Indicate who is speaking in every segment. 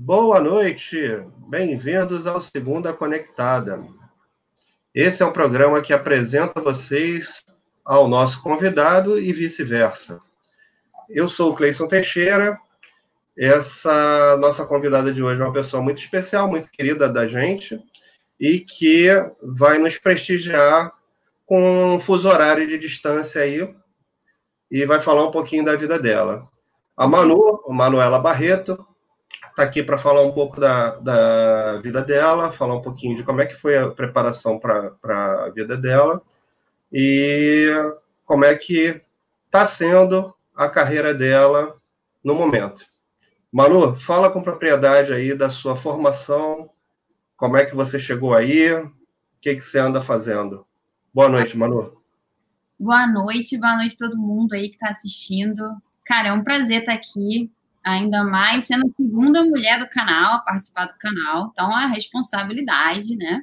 Speaker 1: Boa noite, bem-vindos ao Segunda Conectada. Esse é um programa que apresenta vocês ao nosso convidado e vice-versa. Eu sou o Cleison Teixeira, essa nossa convidada de hoje é uma pessoa muito especial, muito querida da gente, e que vai nos prestigiar com um fuso horário de distância aí, e vai falar um pouquinho da vida dela. A Manu, Manuela Barreto, está aqui para falar um pouco da, da vida dela, falar um pouquinho de como é que foi a preparação para a vida dela e como é que está sendo a carreira dela no momento. Manu, fala com propriedade aí da sua formação, como é que você chegou aí, o que, que você anda fazendo. Boa noite, Manu.
Speaker 2: Boa noite, boa noite a todo mundo aí que está assistindo. Cara, é um prazer estar aqui ainda mais sendo a segunda mulher do canal a participar do canal. Então, a responsabilidade, né?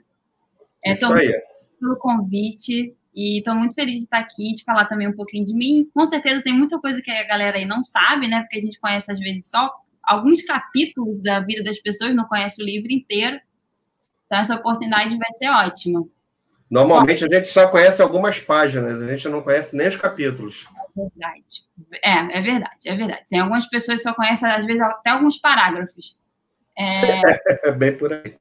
Speaker 1: É, Isso aí.
Speaker 2: pelo convite e estou muito feliz de estar aqui, de falar também um pouquinho de mim. Com certeza tem muita coisa que a galera aí não sabe, né? Porque a gente conhece, às vezes, só alguns capítulos da vida das pessoas, não conhece o livro inteiro. Então, essa oportunidade vai ser ótima.
Speaker 1: Normalmente a gente só conhece algumas páginas, a gente não conhece nem os capítulos.
Speaker 2: É verdade. É, é verdade, é verdade. Tem algumas pessoas que só conhecem, às vezes, até alguns parágrafos.
Speaker 1: É... Bem por aí.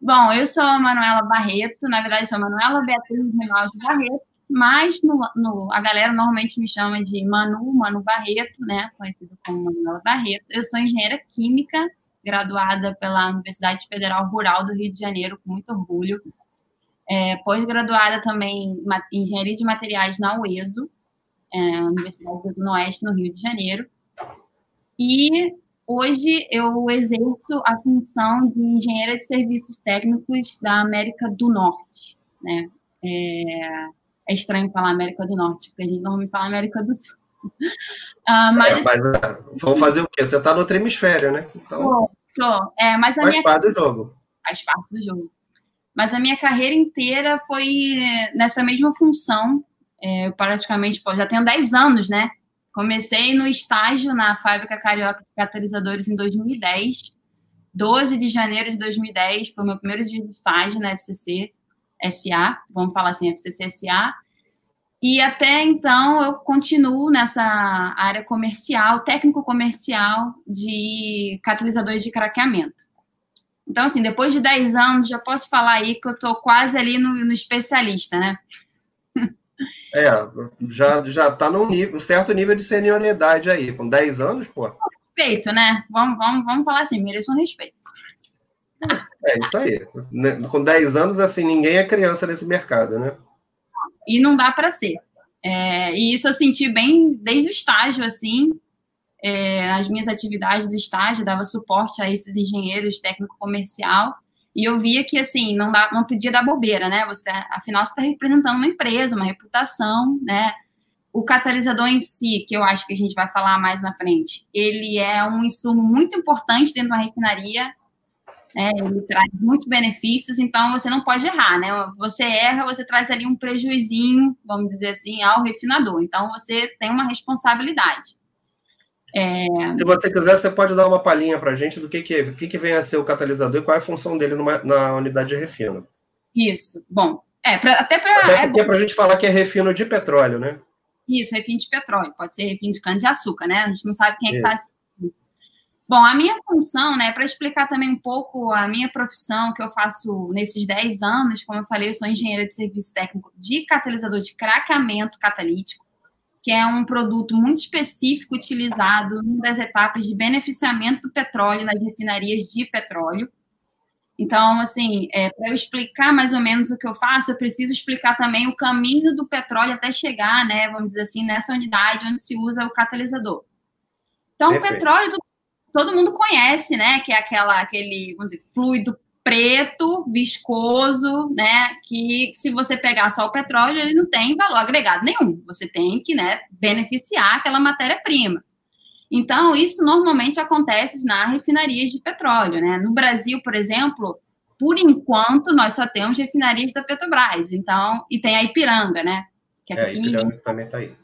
Speaker 2: Bom, eu sou a Manuela Barreto, na verdade, sou a Manuela Beatriz Reinaldo Barreto, mas no, no, a galera normalmente me chama de Manu, Manu Barreto, né? Conhecido como Manuela Barreto. Eu sou engenheira química, graduada pela Universidade Federal Rural do Rio de Janeiro, com muito orgulho. É, Pós-graduada também em Engenharia de Materiais na UESO, é, Universidade do Oeste, no Rio de Janeiro. E hoje eu exerço a função de engenheira de serviços técnicos da América do Norte. Né? É, é estranho falar América do Norte, porque a gente normalmente fala América do Sul.
Speaker 1: Uh, mas, é, mas uh, vamos fazer o quê? Você está no outro hemisfério, né?
Speaker 2: Então, tô, tô. É, mas a
Speaker 1: faz
Speaker 2: minha...
Speaker 1: parte do jogo.
Speaker 2: Faz parte do jogo. Mas a minha carreira inteira foi nessa mesma função. É, eu praticamente, pô, já tenho 10 anos, né? Comecei no estágio na Fábrica Carioca de Catalisadores em 2010. 12 de janeiro de 2010 foi meu primeiro dia de estágio na FCC SA, vamos falar assim, FCC SA. E até então eu continuo nessa área comercial, técnico comercial de catalisadores de craqueamento. Então, assim, depois de 10 anos, já posso falar aí que eu estou quase ali no, no, especialista, né?
Speaker 1: É, já, já tá num nível, um certo nível de senioridade aí, com 10 anos, pô.
Speaker 2: Respeito, né? Vamos, vamos, vamos falar assim, mereço um respeito.
Speaker 1: É isso aí. Com 10 anos, assim, ninguém é criança nesse mercado, né?
Speaker 2: E não dá para ser. É, e isso eu senti bem desde o estágio, assim, é, as minhas atividades do estágio, dava suporte a esses engenheiros técnico-comercial, e eu via que, assim, não, dá, não podia dar bobeira, né? Você, afinal, você está representando uma empresa, uma reputação, né? O catalisador em si, que eu acho que a gente vai falar mais na frente, ele é um insumo muito importante dentro da refinaria, né? ele traz muitos benefícios, então você não pode errar, né? Você erra, você traz ali um prejuizinho, vamos dizer assim, ao refinador. Então, você tem uma responsabilidade.
Speaker 1: É... Se você quiser, você pode dar uma palhinha para a gente do que, que, que, que vem a ser o catalisador e qual é a função dele numa, na unidade de refino.
Speaker 2: Isso. Bom, é, pra, até para.
Speaker 1: Até porque é para a gente falar que é refino de petróleo, né?
Speaker 2: Isso, refino de petróleo. Pode ser refino de cana-de-açúcar, né? A gente não sabe quem é que está. Bom, a minha função, né, para explicar também um pouco a minha profissão que eu faço nesses 10 anos, como eu falei, eu sou engenheira de serviço técnico de catalisador de craqueamento catalítico que é um produto muito específico utilizado em das etapas de beneficiamento do petróleo nas refinarias de petróleo. Então, assim, é, para eu explicar mais ou menos o que eu faço, eu preciso explicar também o caminho do petróleo até chegar, né, vamos dizer assim, nessa unidade onde se usa o catalisador. Então, Perfeito. o petróleo todo, todo mundo conhece, né, que é aquela, aquele, vamos dizer, fluido preto, viscoso, né? Que se você pegar só o petróleo, ele não tem valor agregado nenhum. Você tem que, né, beneficiar aquela matéria-prima. Então, isso normalmente acontece nas refinarias de petróleo, né? No Brasil, por exemplo, por enquanto, nós só temos refinarias da Petrobras. Então, e tem a Ipiranga, né?
Speaker 1: Que é, é a Ipiranga também está aí.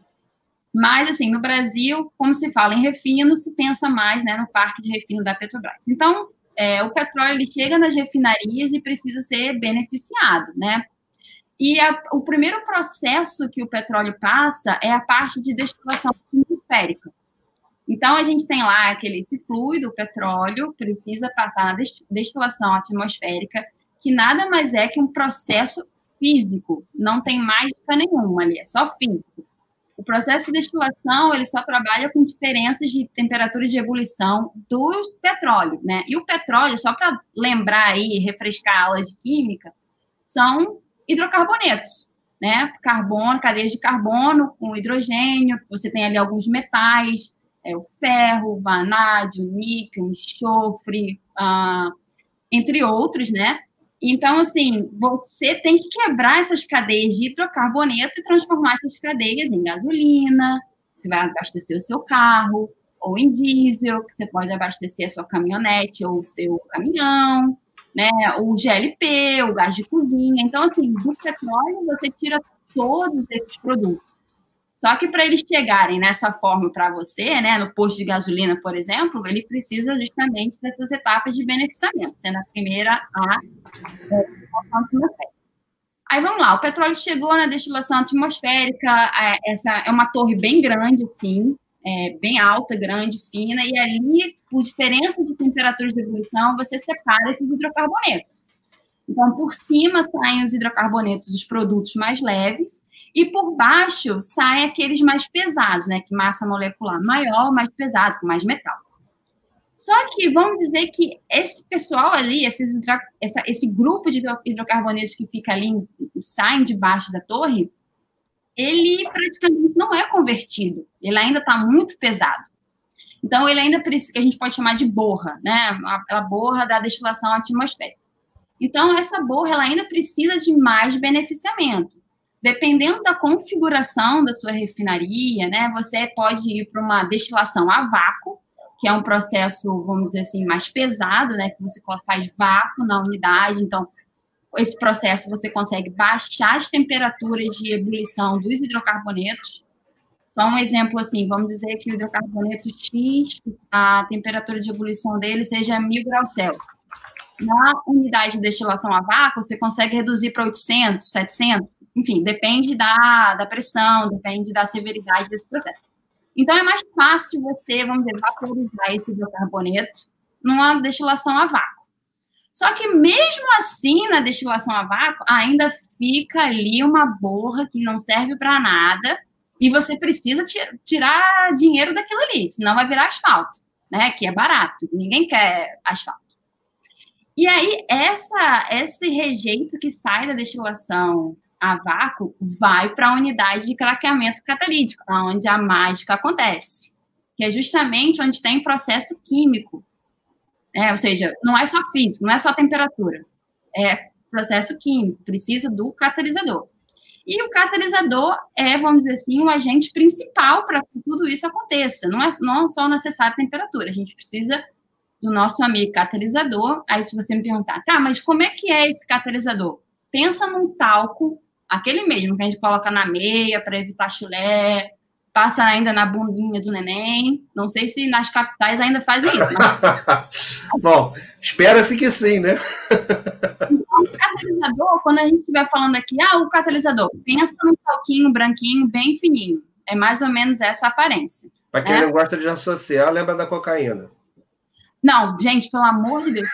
Speaker 2: Mas, assim, no Brasil, como se fala em refino, se pensa mais né, no parque de refino da Petrobras. Então, é, o petróleo ele chega nas refinarias e precisa ser beneficiado, né? E a, o primeiro processo que o petróleo passa é a parte de destilação atmosférica. Então, a gente tem lá aquele esse fluido, o petróleo, precisa passar na destilação atmosférica, que nada mais é que um processo físico, não tem mágica nenhuma ali, é só físico. O processo de destilação, ele só trabalha com diferenças de temperatura de ebulição do petróleo, né? E o petróleo, só para lembrar aí, refrescar a aula de química, são hidrocarbonetos, né? Carbono, cadeias de carbono com hidrogênio, você tem ali alguns metais, é, o ferro, vanádio, níquel, enxofre, ah, entre outros, né? Então, assim, você tem que quebrar essas cadeias de hidrocarboneto e transformar essas cadeias em gasolina, você vai abastecer o seu carro, ou em diesel, que você pode abastecer a sua caminhonete ou o seu caminhão, né? O GLP, o gás de cozinha. Então, assim, do petróleo você tira todos esses produtos. Só que para eles chegarem nessa forma para você, né, no posto de gasolina, por exemplo, ele precisa justamente dessas etapas de beneficiamento, sendo a primeira a atmosférica. Aí vamos lá, o petróleo chegou na destilação atmosférica, essa é uma torre bem grande, assim, é, bem alta, grande, fina, e ali, por diferença de temperaturas de ebulição, você separa esses hidrocarbonetos. Então, por cima saem os hidrocarbonetos dos produtos mais leves, e por baixo saem aqueles mais pesados, né? Que massa molecular maior, mais pesado, com mais metal. Só que vamos dizer que esse pessoal ali, esses, essa, esse grupo de hidrocarbonetos que fica ali, saem debaixo da torre, ele praticamente não é convertido. Ele ainda está muito pesado. Então, ele ainda precisa, que a gente pode chamar de borra, né? A borra da destilação atmosférica. Então, essa borra ela ainda precisa de mais beneficiamento. Dependendo da configuração da sua refinaria, né, você pode ir para uma destilação a vácuo, que é um processo, vamos dizer assim, mais pesado, né, que você faz vácuo na unidade. Então, esse processo você consegue baixar as temperaturas de ebulição dos hidrocarbonetos. Só um exemplo assim, vamos dizer que o hidrocarboneto X, a temperatura de ebulição dele seja 1000 graus Celsius. Na unidade de destilação a vácuo, você consegue reduzir para 800, 700, enfim, depende da, da pressão, depende da severidade desse processo. Então, é mais fácil você, vamos dizer, vaporizar esse biocarboneto numa destilação a vácuo. Só que, mesmo assim, na destilação a vácuo, ainda fica ali uma borra que não serve para nada e você precisa tirar dinheiro daquilo ali, senão vai virar asfalto, né? Que é barato, ninguém quer asfalto. E aí, essa, esse rejeito que sai da destilação a vácuo vai para a unidade de craqueamento catalítico, onde a mágica acontece, que é justamente onde tem processo químico. É, ou seja, não é só físico, não é só temperatura, é processo químico, precisa do catalisador. E o catalisador é, vamos dizer assim, o agente principal para que tudo isso aconteça. Não é não só necessário temperatura, a gente precisa do nosso amigo catalisador. Aí, se você me perguntar, tá, mas como é que é esse catalisador? Pensa num talco, aquele mesmo que a gente coloca na meia para evitar chulé, passa ainda na bundinha do neném. Não sei se nas capitais ainda fazem isso.
Speaker 1: Mas... Bom, espera-se que sim, né?
Speaker 2: então, o catalisador, quando a gente estiver falando aqui, ah, o catalisador, pensa num talquinho branquinho, bem fininho. É mais ou menos essa aparência.
Speaker 1: Para quem é? não gosta de associar, lembra da cocaína.
Speaker 2: Não, gente, pelo amor de Deus.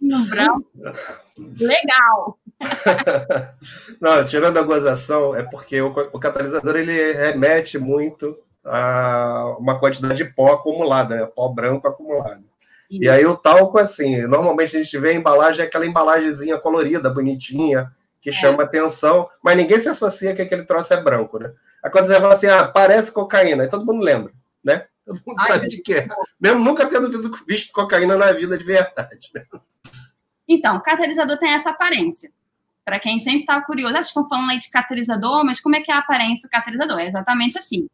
Speaker 2: Um branco. Legal.
Speaker 1: Não, tirando a gozação, é porque o, o, catalisador ele remete muito a uma quantidade de pó acumulada, né? pó branco acumulado. E aí o talco, assim, normalmente a gente vê a embalagem, é aquela embalagemzinha colorida, bonitinha, que é. chama atenção, mas ninguém se associa que aquele troço é branco, né? Aí quando você fala assim, ah, parece cocaína, aí todo mundo lembra, né? Todo mundo Ai, sabe de que é. Mesmo nunca tendo visto cocaína na vida de verdade. Né?
Speaker 2: Então, o catalisador tem essa aparência. Para quem sempre está curioso, ah, vocês estão falando aí de catalisador, mas como é que é a aparência do catalisador? É exatamente assim.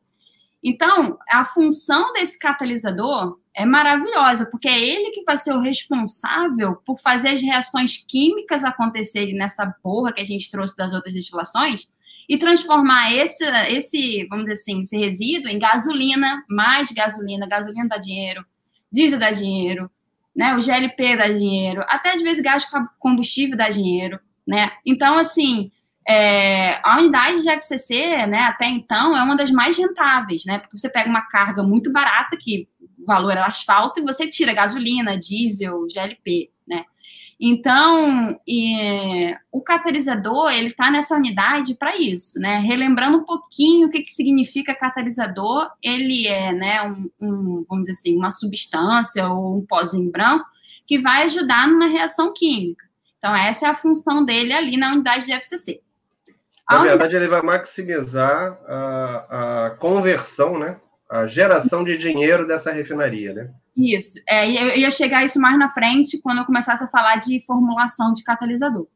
Speaker 2: Então, a função desse catalisador é maravilhosa, porque é ele que vai ser o responsável por fazer as reações químicas acontecerem nessa porra que a gente trouxe das outras destilações e transformar esse, esse, vamos dizer assim, esse resíduo em gasolina, mais gasolina, gasolina dá dinheiro, diesel dá dinheiro, né? O GLP dá dinheiro, até às vezes gás combustível dá dinheiro, né? Então, assim, é, a unidade de FCC, né, até então, é uma das mais rentáveis, né? Porque você pega uma carga muito barata, que o valor é asfalto, e você tira gasolina, diesel, GLP? Então, e, o catalisador, ele está nessa unidade para isso, né? Relembrando um pouquinho o que, que significa catalisador, ele é, né, um, um, vamos dizer assim, uma substância ou um pozinho branco que vai ajudar numa reação química. Então, essa é a função dele ali na unidade de FCC.
Speaker 1: Na verdade, ele vai maximizar a, a conversão, né? A geração de dinheiro dessa refinaria, né?
Speaker 2: Isso. É, eu ia chegar a isso mais na frente quando eu começasse a falar de formulação de catalisador.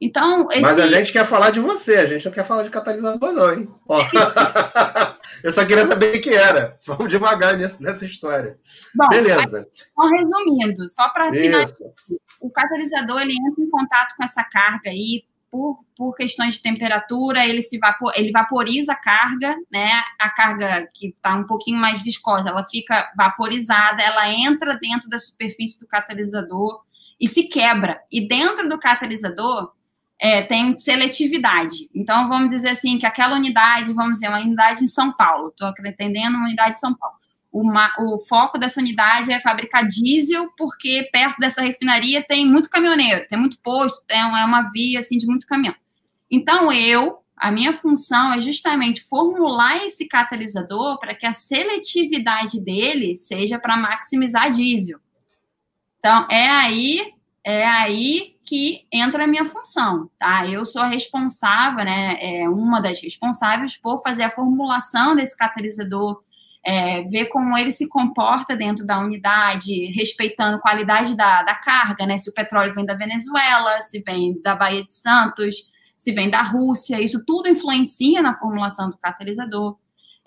Speaker 2: Então, esse...
Speaker 1: Mas a gente quer falar de você, a gente não quer falar de catalisador, não, hein? eu só queria saber o que era. Vamos devagar nessa história. Bom, Beleza.
Speaker 2: Então, resumindo, só para finalizar, o catalisador ele entra em contato com essa carga aí por, por questões de temperatura, ele se vapor, ele vaporiza a carga, né? A carga que está um pouquinho mais viscosa, ela fica vaporizada, ela entra dentro da superfície do catalisador e se quebra. E dentro do catalisador é, tem seletividade. Então, vamos dizer assim, que aquela unidade, vamos dizer, uma unidade em São Paulo, estou atendendo uma unidade em São Paulo uma, o foco dessa unidade é fabricar diesel, porque perto dessa refinaria tem muito caminhoneiro, tem muito posto, tem, é uma via assim de muito caminhão. Então, eu, a minha função é justamente formular esse catalisador para que a seletividade dele seja para maximizar diesel. Então, é aí, é aí que entra a minha função, tá? Eu sou a responsável, né? É uma das responsáveis por fazer a formulação desse catalisador é, ver como ele se comporta dentro da unidade, respeitando a qualidade da, da carga, né? Se o petróleo vem da Venezuela, se vem da Baía de Santos, se vem da Rússia, isso tudo influencia na formulação do catalisador.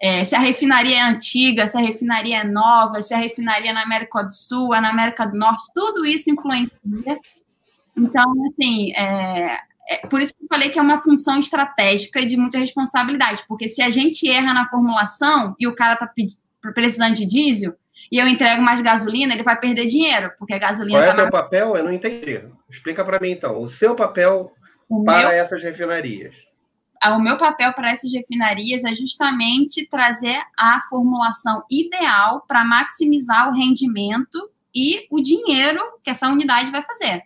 Speaker 2: É, se a refinaria é antiga, se a refinaria é nova, se a refinaria é na América do Sul, é na América do Norte, tudo isso influencia. Então, assim, é, é, por isso que eu falei que é uma função estratégica e de muita responsabilidade, porque se a gente erra na formulação e o cara está precisando de diesel e eu entrego mais gasolina, ele vai perder dinheiro, porque a gasolina.
Speaker 1: Qual é o tá teu papel? Eu não entendi. Explica para mim então. O seu papel o para meu... essas refinarias.
Speaker 2: Ah, o meu papel para essas refinarias é justamente trazer a formulação ideal para maximizar o rendimento e o dinheiro que essa unidade vai fazer.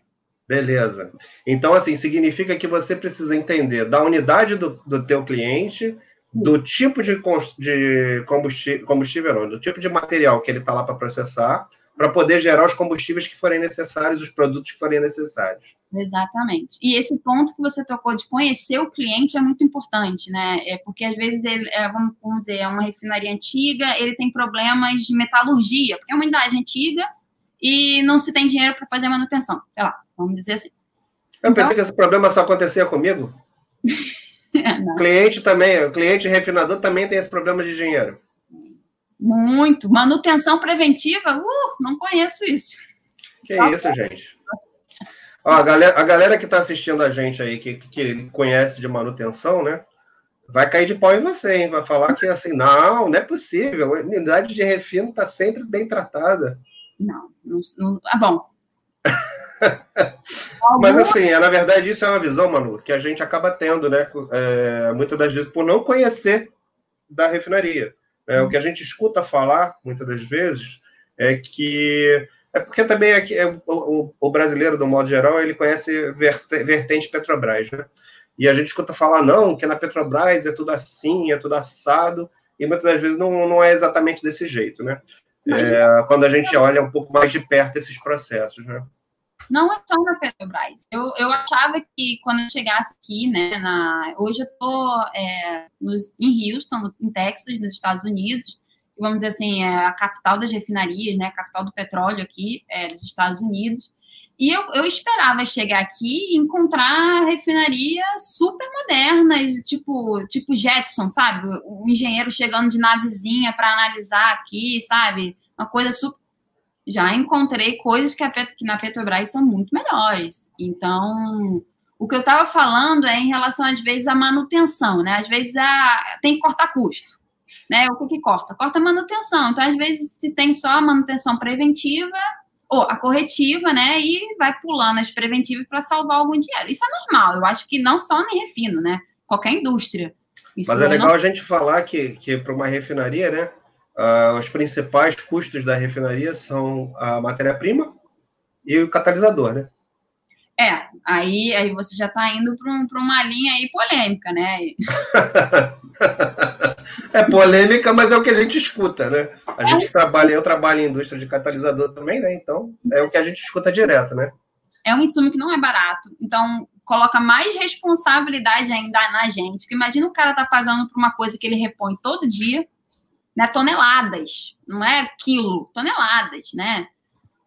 Speaker 1: Beleza. Então, assim, significa que você precisa entender da unidade do, do teu cliente, do tipo de, de combustível, combustível do tipo de material que ele está lá para processar, para poder gerar os combustíveis que forem necessários, os produtos que forem necessários.
Speaker 2: Exatamente. E esse ponto que você tocou de conhecer o cliente é muito importante, né? É porque às vezes ele, é, vamos dizer, é uma refinaria antiga, ele tem problemas de metalurgia, porque é uma unidade antiga e não se tem dinheiro para fazer manutenção. Sei lá, vamos dizer assim.
Speaker 1: Eu então, pensei que esse problema só acontecia comigo. é, cliente também, o cliente refinador também tem esse problema de dinheiro.
Speaker 2: Muito. Manutenção preventiva, uh, não conheço isso.
Speaker 1: Que Só isso, gente. Ó, a, galera, a galera que está assistindo a gente aí, que, que conhece de manutenção, né? Vai cair de pau em você, hein? Vai falar que assim, não, não é possível. A unidade de refino está sempre bem tratada.
Speaker 2: Não, não, não ah, bom.
Speaker 1: Mas assim, é, na verdade, isso é uma visão, Manu, que a gente acaba tendo, né? É, muitas das vezes por não conhecer da refinaria. É, o que a gente escuta falar, muitas das vezes, é que. É porque também aqui, é, o, o, brasileiro, do modo geral, ele conhece vertente Petrobras, né? E a gente escuta falar, não, que na Petrobras é tudo assim, é tudo assado, e muitas das vezes não, não é exatamente desse jeito, né? É, quando a gente olha um pouco mais de perto esses processos, né?
Speaker 2: Não é só na Petrobras. Eu, eu achava que quando eu chegasse aqui, né, na, hoje eu estou é, em Houston, em Texas, nos Estados Unidos, vamos dizer assim, é a capital das refinarias, né, a capital do petróleo aqui é, dos Estados Unidos. E eu, eu esperava chegar aqui e encontrar refinarias super modernas, tipo, tipo Jetson, sabe? O engenheiro chegando de navezinha para analisar aqui, sabe? Uma coisa super já encontrei coisas que, a, que na Petrobras são muito melhores. Então, O que eu estava falando é em relação, às vezes, à manutenção, né? Às vezes a... tem que cortar custo. Né? O que, que corta? Corta manutenção. Então, às vezes, se tem só a manutenção preventiva, ou a corretiva, né? E vai pulando as preventivas para salvar algum dinheiro. Isso é normal. Eu acho que não só em refino, né? Qualquer indústria.
Speaker 1: Isso Mas é legal não... a gente falar que, que para uma refinaria, né? Uh, os principais custos da refinaria são a matéria-prima e o catalisador, né?
Speaker 2: É, aí, aí você já está indo para um, uma linha aí polêmica, né?
Speaker 1: é polêmica, mas é o que a gente escuta, né? A gente é. trabalha, eu trabalho em indústria de catalisador também, né? Então, é o que a gente escuta direto, né?
Speaker 2: É um insumo que não é barato. Então, coloca mais responsabilidade ainda na gente. Porque imagina o cara tá pagando por uma coisa que ele repõe todo dia, né? Toneladas, não é quilo, toneladas, né?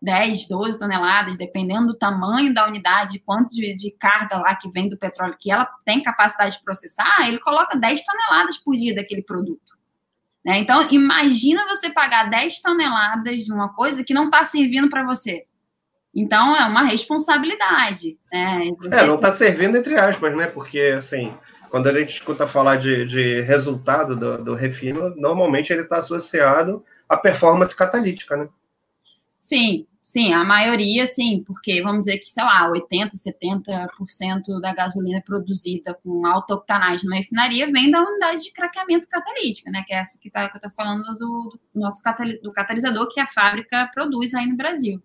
Speaker 2: 10, 12 toneladas, dependendo do tamanho da unidade, quanto de, de, carga lá que vem do petróleo que ela tem capacidade de processar, ele coloca 10 toneladas por dia daquele produto. Né? Então, imagina você pagar 10 toneladas de uma coisa que não está servindo para você. Então, é uma responsabilidade. Né?
Speaker 1: Você... É, não está servindo entre aspas, né? Porque, assim, quando a gente escuta falar de, de resultado do, do refino, normalmente ele está associado à performance catalítica, né?
Speaker 2: Sim, Sim, a maioria, sim, porque vamos dizer que, sei lá, 80%, 70% da gasolina produzida com alta octanagem numa refinaria vem da unidade de craqueamento catalítico, né? Que é essa que, tá, que eu estou falando do, do nosso do catalisador que a fábrica produz aí no Brasil.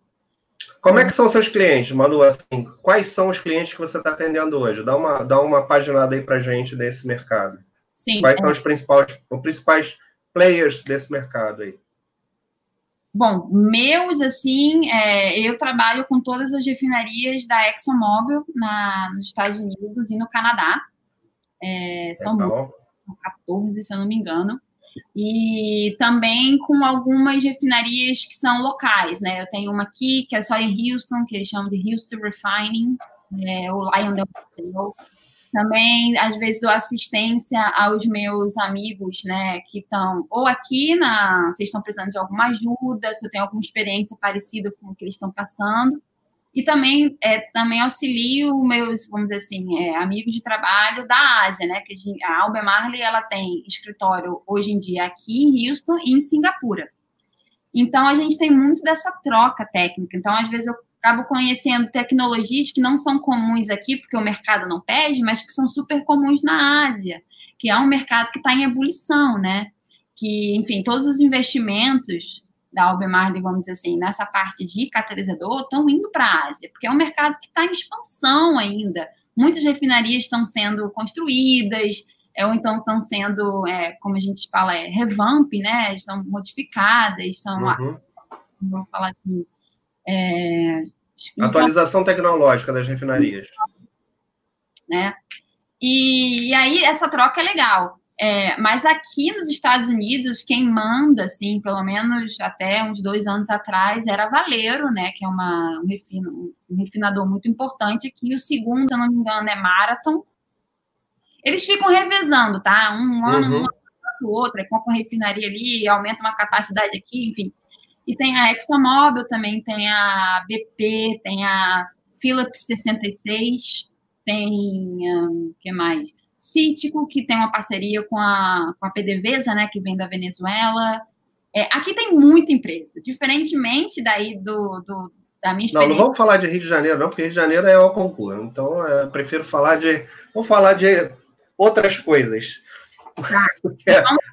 Speaker 1: Como é que são seus clientes, Manu? Assim, quais são os clientes que você está atendendo hoje? Dá uma, dá uma paginada aí para gente desse mercado. Sim. Quais é... são os principais, os principais players desse mercado aí?
Speaker 2: Bom, meus, assim, é, eu trabalho com todas as refinarias da ExxonMobil na, nos Estados Unidos e no Canadá. É, são, são 14, se eu não me engano. E também com algumas refinarias que são locais, né? Eu tenho uma aqui, que é só em Houston, que eles chamam de Houston Refining, é, o Lion Del também, às vezes, dou assistência aos meus amigos, né, que estão ou aqui na. Vocês estão precisando de alguma ajuda, se eu tenho alguma experiência parecida com o que eles estão passando. E também, é, também auxilio meus, vamos dizer assim, é, amigos de trabalho da Ásia, né? Que a Albe Marley ela tem escritório hoje em dia aqui em Houston e em Singapura. Então a gente tem muito dessa troca técnica. Então, às vezes, eu acabo conhecendo tecnologias que não são comuns aqui, porque o mercado não pede, mas que são super comuns na Ásia, que é um mercado que está em ebulição, né? Que, enfim, todos os investimentos da Albemarle, vamos dizer assim, nessa parte de catalisador, estão indo para a Ásia, porque é um mercado que está em expansão ainda. Muitas refinarias estão sendo construídas, é, ou então estão sendo, é, como a gente fala, é, revamp, né? Estão modificadas, são, uhum. vamos falar assim, é,
Speaker 1: Atualização tecnológica das refinarias.
Speaker 2: Né? E, e aí essa troca é legal. É, mas aqui nos Estados Unidos, quem manda, assim, pelo menos até uns dois anos atrás, era Valeiro, né? Que é uma, um, refino, um refinador muito importante aqui. O segundo, se eu não me engano, é Marathon. Eles ficam revezando, tá? Um ano, uhum. um outro, aí compra uma refinaria ali, aumenta uma capacidade aqui, enfim. E tem a ExxonMobil também, tem a BP, tem a Philips 66, tem o que mais? Cítico, que tem uma parceria com a, com a PDVSA, né, que vem da Venezuela. É, aqui tem muita empresa, diferentemente daí do, do da minha experiência.
Speaker 1: Não, não vamos falar de Rio de Janeiro, não, porque Rio de Janeiro é o concurso. Então, eu prefiro falar de. Vamos falar de outras coisas.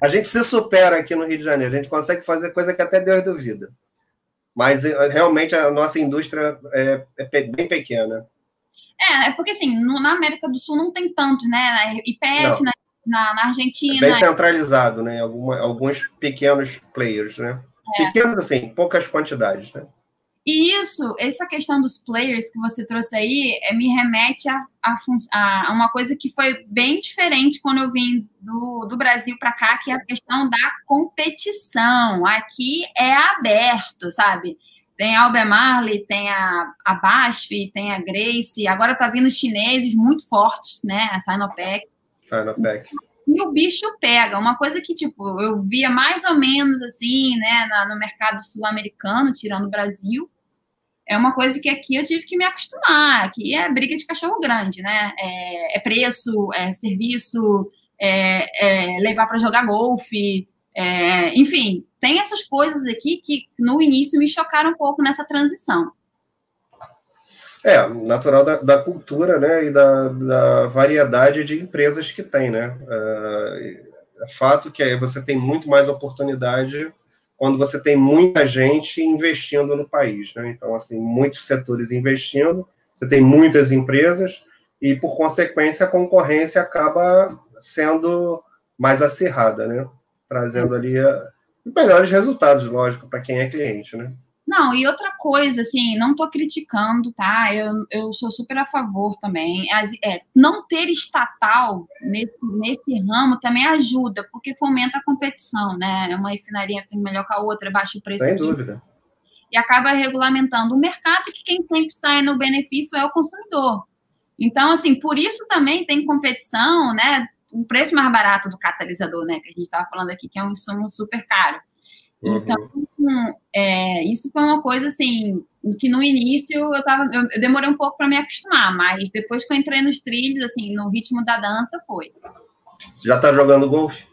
Speaker 1: A gente se supera aqui no Rio de Janeiro, a gente consegue fazer coisa que até Deus duvida. Mas eh, realmente a nossa indústria é, é bem pequena.
Speaker 2: É, é porque assim, no, na América do Sul não tem tanto, né? IPF na, na, na, Argentina.
Speaker 1: É bem centralizado, né? Alguma, alguns pequenos players, né? É. Pequenos, assim, poucas quantidades, né?
Speaker 2: E isso, essa questão dos players que você trouxe aí, é, me remete a, a, a, uma coisa que foi bem diferente quando eu vim do, do Brasil para cá, que é a questão da competição. Aqui é aberto, sabe? Tem a Albemarle, tem a, a BASF, tem a Grace, agora tá vindo chineses muito fortes, né? A Sinopec.
Speaker 1: Sinopec.
Speaker 2: E o bicho pega. Uma coisa que, tipo, eu via mais ou menos assim, né, na, no mercado sul-americano, tirando o Brasil, é uma coisa que aqui eu tive que me acostumar. Aqui é briga de cachorro grande, né? É, é preço, é serviço, é, é levar para jogar golfe, é, enfim, tem essas coisas aqui que no início me chocaram um pouco nessa transição.
Speaker 1: É, natural da, da cultura, né, e da, da, variedade de empresas que tem, né. É, é fato que você tem muito mais oportunidade quando você tem muita gente investindo no país, né? Então, assim, muitos setores investindo, você tem muitas empresas e, por consequência, a concorrência acaba sendo mais acirrada, né? Trazendo ali a, melhores resultados, lógico, para quem é cliente, né?
Speaker 2: Não, e outra coisa, assim, não estou criticando, tá? Eu, eu sou super a favor também. As, é, não ter estatal nesse, nesse ramo também ajuda, porque fomenta a competição, né? Uma refinaria tem melhor que a outra, baixa o preço.
Speaker 1: Sem aqui, dúvida.
Speaker 2: E acaba regulamentando o mercado, que quem sempre sai no benefício é o consumidor. Então, assim, por isso também tem competição, né? O preço mais barato do catalisador, né? Que a gente estava falando aqui, que é um insumo super caro. Uhum. Então, é, isso foi uma coisa assim que no início eu tava, eu, eu demorei um pouco para me acostumar, mas depois que eu entrei nos trilhos, assim, no ritmo da dança, foi.
Speaker 1: Você já tá jogando golfe?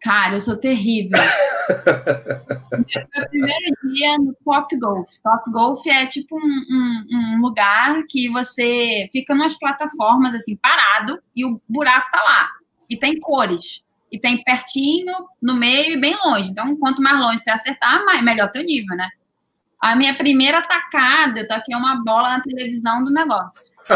Speaker 2: Cara, eu sou terrível. Meu primeiro dia no Top Golf. Top Golf é tipo um, um, um, lugar que você fica nas plataformas assim parado e o buraco tá lá e tem cores e tem pertinho, no meio e bem longe. Então, quanto mais longe você acertar, mais, melhor teu nível, né? A minha primeira atacada, eu toquei uma bola na televisão do negócio.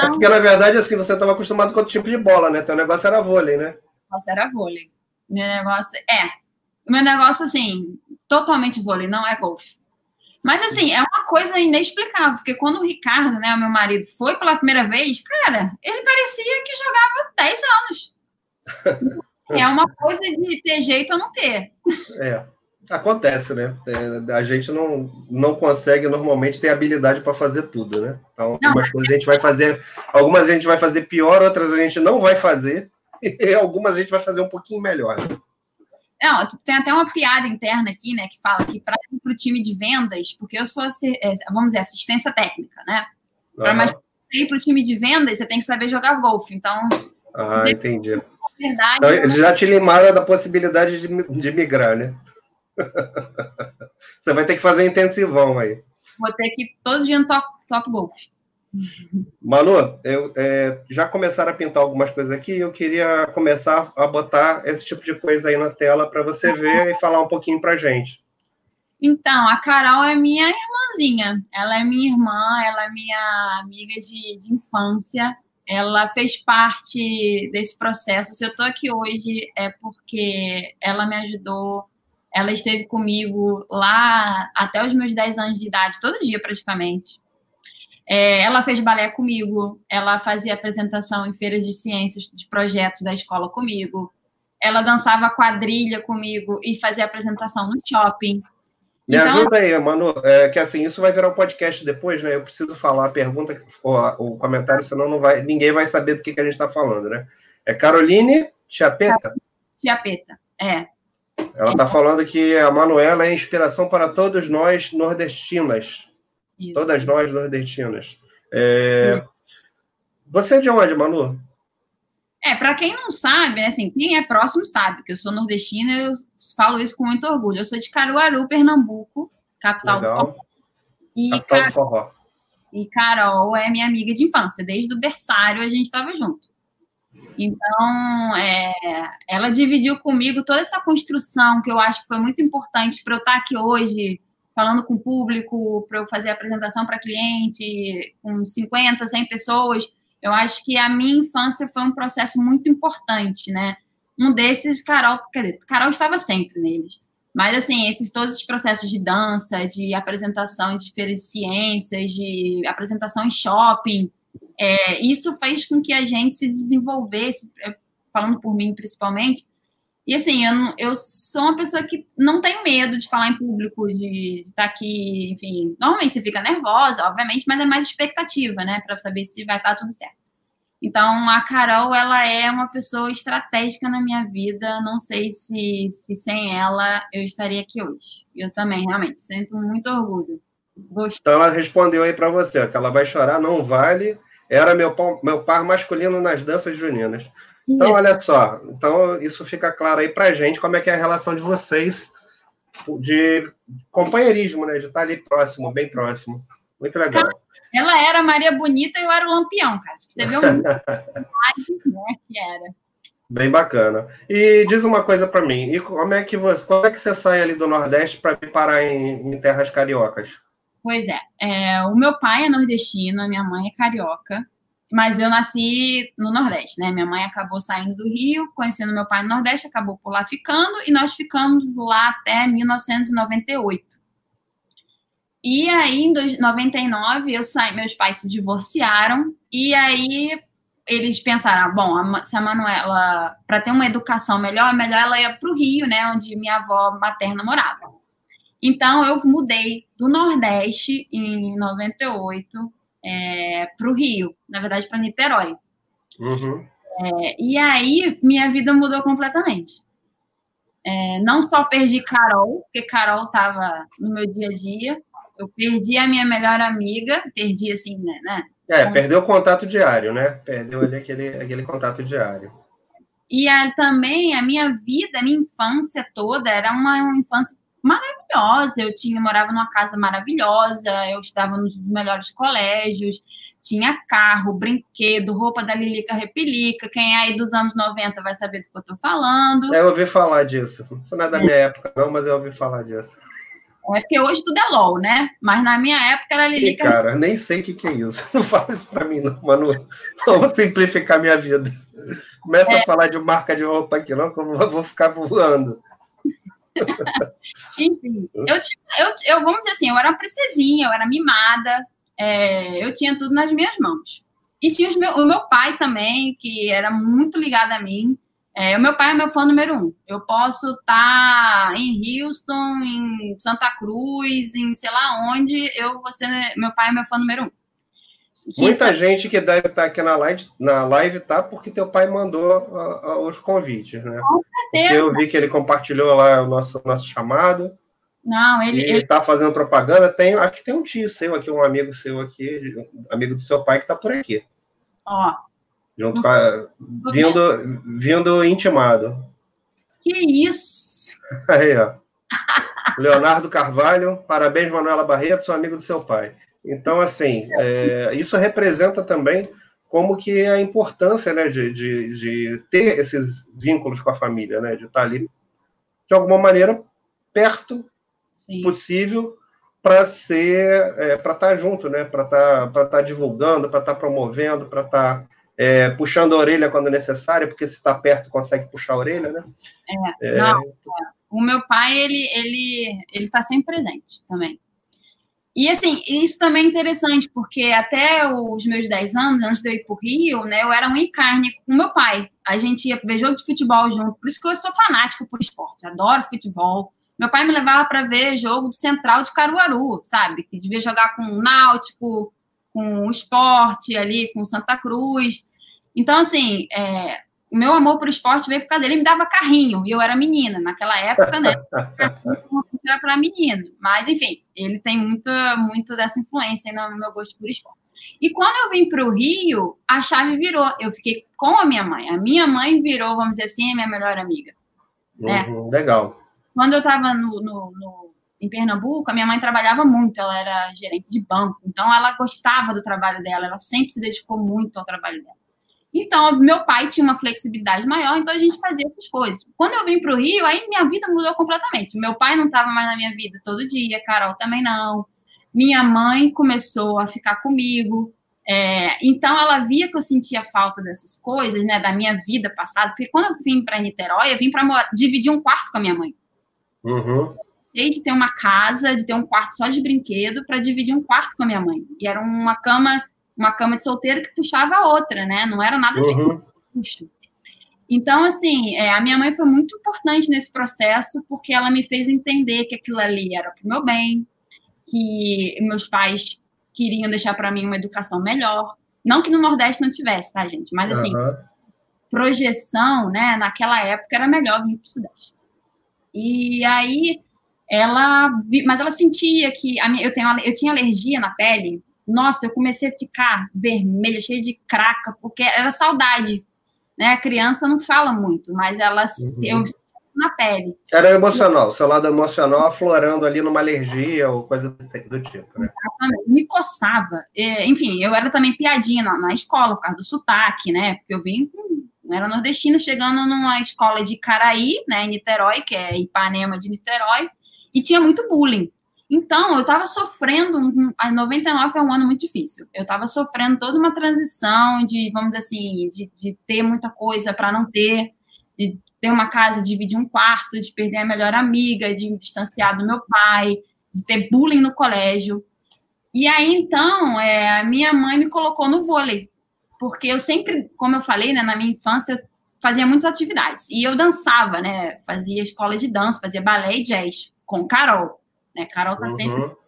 Speaker 1: é porque, na verdade, assim, você estava acostumado com outro tipo de bola, né? Teu negócio era vôlei, né?
Speaker 2: Negócio era vôlei. Meu negócio, é. Meu negócio, assim, totalmente vôlei, não é golfe. Mas, assim, é uma coisa inexplicável, porque quando o Ricardo, né, meu marido, foi pela primeira vez, cara, ele parecia que jogava 10 anos. é uma coisa de ter jeito ou não ter.
Speaker 1: É, acontece, né? É, a gente não, não consegue normalmente ter habilidade para fazer tudo, né? Então, algumas não, coisas a gente vai fazer, algumas a gente vai fazer pior, outras a gente não vai fazer, e algumas a gente vai fazer um pouquinho melhor.
Speaker 2: Não, tem até uma piada interna aqui, né, que fala que para ir para o time de vendas, porque eu sou, é, vamos dizer, assistência técnica, né? Para uhum. ir para o time de vendas, você tem que saber jogar golfe. Então.
Speaker 1: Ah, entendi. Verdade, então, eles já te limaram da possibilidade de, de migrar, né? você vai ter que fazer intensivão aí.
Speaker 2: Vou ter que ir todo dia no top, top golfe.
Speaker 1: Manu, eu, é, já começaram a pintar algumas coisas aqui. Eu queria começar a botar esse tipo de coisa aí na tela para você ver e falar um pouquinho para gente.
Speaker 2: Então, a Carol é minha irmãzinha. Ela é minha irmã, ela é minha amiga de, de infância. Ela fez parte desse processo. Se eu estou aqui hoje é porque ela me ajudou. Ela esteve comigo lá até os meus 10 anos de idade, todo dia praticamente. É, ela fez balé comigo, ela fazia apresentação em feiras de ciências, de projetos da escola comigo, ela dançava quadrilha comigo e fazia apresentação no shopping.
Speaker 1: Me então, ajuda aí, Manu, é, que assim, isso vai virar um podcast depois, né? Eu preciso falar a pergunta ou o comentário, senão não vai, ninguém vai saber do que, que a gente está falando, né? É Caroline Chiapeta?
Speaker 2: Chiapeta, é.
Speaker 1: Ela está falando que a Manuela é inspiração para todos nós nordestinas. Isso. Todas nós nordestinas. É... Você é de onde, Manu?
Speaker 2: É, para quem não sabe, né, assim, quem é próximo sabe que eu sou nordestina, eu falo isso com muito orgulho. Eu sou de Caruaru, Pernambuco, capital Legal. do forró. E capital Car... do forró. E Carol é minha amiga de infância, desde o berçário a gente estava junto. Então, é, ela dividiu comigo toda essa construção que eu acho que foi muito importante para eu estar aqui hoje, falando com o público, para eu fazer apresentação para cliente, com 50, 100 pessoas. Eu acho que a minha infância foi um processo muito importante, né? Um desses, Carol, quer dizer, Carol estava sempre neles. Mas, assim, esses todos os processos de dança, de apresentação de de ciências, de apresentação em shopping, é, isso fez com que a gente se desenvolvesse, é, falando por mim principalmente, e assim, eu, eu sou uma pessoa que não tem medo de falar em público, de estar aqui, enfim. Normalmente você fica nervosa, obviamente, mas é mais expectativa, né? Para saber se vai estar tudo certo. Então, a Carol, ela é uma pessoa estratégica na minha vida. Não sei se, se sem ela eu estaria aqui hoje. Eu também, realmente, sinto muito orgulho.
Speaker 1: Gostei. Então, ela respondeu aí para você que ela vai chorar, não vale. Era meu, meu par masculino nas danças juninas. Então, isso. olha só. Então, isso fica claro aí para gente como é que é a relação de vocês de companheirismo, né? De estar ali próximo, bem próximo. Muito legal.
Speaker 2: Ela era Maria Bonita e eu era o Lampião, cara. Você viu um né, que era.
Speaker 1: Bem bacana. E diz uma coisa para mim, e como é que você, como é que você sai ali do Nordeste para parar em, em, terras cariocas?
Speaker 2: Pois é, é, o meu pai é nordestino, a minha mãe é carioca, mas eu nasci no Nordeste, né? Minha mãe acabou saindo do Rio, conhecendo meu pai no Nordeste, acabou por lá ficando e nós ficamos lá até 1998. E aí, em 99, eu saí, meus pais se divorciaram, e aí eles pensaram: ah, bom, se a Manuela, para ter uma educação melhor, melhor ela ir para o Rio, né, onde minha avó materna morava. Então, eu mudei do Nordeste em 98 é, para o Rio, na verdade, para Niterói. Uhum. É, e aí, minha vida mudou completamente. É, não só perdi Carol, porque Carol estava no meu dia a dia, eu perdi a minha melhor amiga, perdi assim, né? né?
Speaker 1: É, perdeu o contato diário, né? Perdeu ali aquele, aquele contato diário.
Speaker 2: E a, também a minha vida, a minha infância toda era uma, uma infância maravilhosa. Eu tinha morava numa casa maravilhosa, eu estava nos melhores colégios, tinha carro, brinquedo, roupa da Lilica Repelica. Quem é aí dos anos 90 vai saber do que eu estou falando.
Speaker 1: É, eu ouvi falar disso. Isso não é da minha época, não, mas eu ouvi falar disso.
Speaker 2: É porque hoje tudo é LOL, né? Mas na minha época era Lilica.
Speaker 1: Cara, nem sei o que, que é isso. Não fala isso pra mim, não, Manu. Vamos simplificar minha vida. Começa é. a falar de marca de roupa aqui, não, que eu vou ficar voando.
Speaker 2: Enfim, eu, eu, eu, vamos dizer assim, eu era uma princesinha, eu era mimada, é, eu tinha tudo nas minhas mãos. E tinha meu, o meu pai também, que era muito ligado a mim. É, o meu pai é meu fã número um. Eu posso estar tá em Houston, em Santa Cruz, em sei lá onde, eu ser, meu pai é meu fã número um.
Speaker 1: Muita gente que deve estar aqui na live, na live tá porque teu pai mandou uh, uh, os convites, né? Com certeza. Porque eu vi que ele compartilhou lá o nosso, nosso chamado.
Speaker 2: Não, ele.
Speaker 1: Ele está fazendo propaganda. Tem, acho que tem um tio seu aqui, um amigo seu aqui, amigo do seu pai que está por aqui.
Speaker 2: Ó,
Speaker 1: Junto a, vindo, vindo intimado.
Speaker 2: Que isso!
Speaker 1: Aí, ó. Leonardo Carvalho, parabéns, Manuela Barreto, sou amigo do seu pai. Então, assim, é, isso representa também como que a importância né, de, de, de, ter esses vínculos com a família, né, de estar ali, de alguma maneira, perto Sim. possível para ser, é, para estar junto, né, para estar, para estar divulgando, para estar promovendo, para estar é, puxando a orelha quando necessário, porque se está perto consegue puxar a orelha, né?
Speaker 2: É, é... Não, o meu pai, ele ele ele está sempre presente também. E assim, isso também é interessante, porque até os meus 10 anos, antes de eu ir para o Rio, né, eu era um encarne com meu pai. A gente ia ver jogo de futebol junto, por isso que eu sou fanática por esporte, adoro futebol. Meu pai me levava para ver jogo do Central de Caruaru, sabe? Que devia jogar com o Náutico, com o esporte ali, com Santa Cruz. Então, assim, é, o meu amor por esporte veio por causa dele. Ele me dava carrinho, e eu era menina. Naquela época, né? era para menino. Mas, enfim, ele tem muito, muito dessa influência no meu gosto por esporte. E quando eu vim para o Rio, a chave virou. Eu fiquei com a minha mãe. A minha mãe virou, vamos dizer assim, a minha melhor amiga. Né?
Speaker 1: Uhum, legal.
Speaker 2: Quando eu estava no, no, no, em Pernambuco, a minha mãe trabalhava muito. Ela era gerente de banco. Então, ela gostava do trabalho dela. Ela sempre se dedicou muito ao trabalho dela. Então, meu pai tinha uma flexibilidade maior, então a gente fazia essas coisas. Quando eu vim para o Rio, aí minha vida mudou completamente. Meu pai não estava mais na minha vida todo dia, Carol também não. Minha mãe começou a ficar comigo. É, então, ela via que eu sentia falta dessas coisas, né, da minha vida passada. Porque quando eu vim para Niterói, eu vim para dividir um quarto com a minha mãe.
Speaker 1: Uhum.
Speaker 2: de ter uma casa, de ter um quarto só de brinquedo, para dividir um quarto com a minha mãe. E era uma cama uma cama de solteiro que puxava a outra, né? Não era nada de uhum. puxo. Então, assim, é, a minha mãe foi muito importante nesse processo, porque ela me fez entender que aquilo ali era para o meu bem, que meus pais queriam deixar para mim uma educação melhor. Não que no Nordeste não tivesse, tá, gente? Mas assim, uhum. projeção, né? Naquela época era melhor vir para o Sudeste. E aí ela, mas ela sentia que a minha, eu, tenho, eu tinha alergia na pele. Nossa, eu comecei a ficar vermelha, cheia de craca, porque era saudade. Né? A criança não fala muito, mas ela uhum. eu na pele.
Speaker 1: Era emocional, seu lado emocional aflorando ali numa alergia ou coisa do tipo, né?
Speaker 2: Exatamente. Me coçava. Enfim, eu era também piadinha na, na escola, por causa do sotaque, né? Porque eu vim com era nordestina, chegando numa escola de Caraí, né, em Niterói, que é Ipanema de Niterói, e tinha muito bullying. Então, eu estava sofrendo, a 99 é um ano muito difícil. Eu estava sofrendo toda uma transição de, vamos dizer assim, de, de ter muita coisa para não ter, de ter uma casa, dividir um quarto, de perder a melhor amiga, de me distanciar do meu pai, de ter bullying no colégio. E aí, então, é, a minha mãe me colocou no vôlei, porque eu sempre, como eu falei, né, na minha infância, eu fazia muitas atividades. E eu dançava, né? Fazia escola de dança, fazia balé e jazz com Carol. Né? Carol tá uhum. sempre.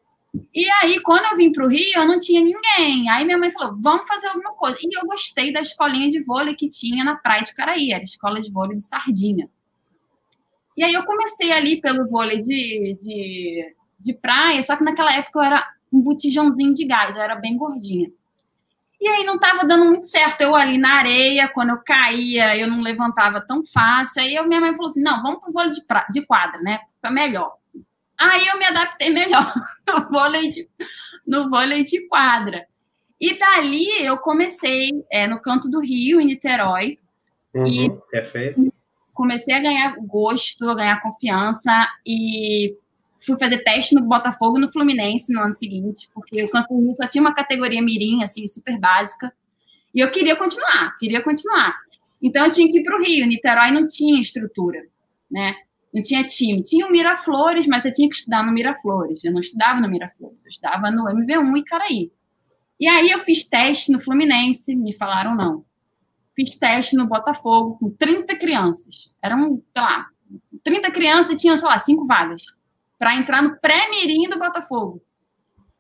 Speaker 2: E aí, quando eu vim para o Rio, eu não tinha ninguém. Aí minha mãe falou: vamos fazer alguma coisa. E eu gostei da escolinha de vôlei que tinha na praia de Caraí, era a escola de vôlei de Sardinha. E aí eu comecei ali pelo vôlei de, de, de praia, só que naquela época eu era um botijãozinho de gás, eu era bem gordinha. E aí não estava dando muito certo. Eu ali na areia, quando eu caía, eu não levantava tão fácil. Aí eu, minha mãe falou assim: não, vamos pro vôlei de, pra, de quadra, né? Fica melhor. Aí eu me adaptei melhor no vôlei de, no vôlei de quadra. E dali eu comecei é, no canto do Rio, em Niterói.
Speaker 1: Uhum, e perfeito.
Speaker 2: comecei a ganhar gosto, a ganhar confiança e fui fazer teste no Botafogo e no Fluminense no ano seguinte, porque o Campo Rio só tinha uma categoria mirim, assim, super básica. E eu queria continuar, queria continuar. Então eu tinha que ir para o Rio. Niterói não tinha estrutura, né? Não tinha time. Tinha o Miraflores, mas eu tinha que estudar no Miraflores. Eu não estudava no Miraflores, eu estudava no MV1 e Caraí. E aí eu fiz teste no Fluminense, me falaram não. Fiz teste no Botafogo com 30 crianças. Eram, sei lá, 30 crianças e tinham, sei lá, cinco vagas para entrar no pré-mirim do Botafogo.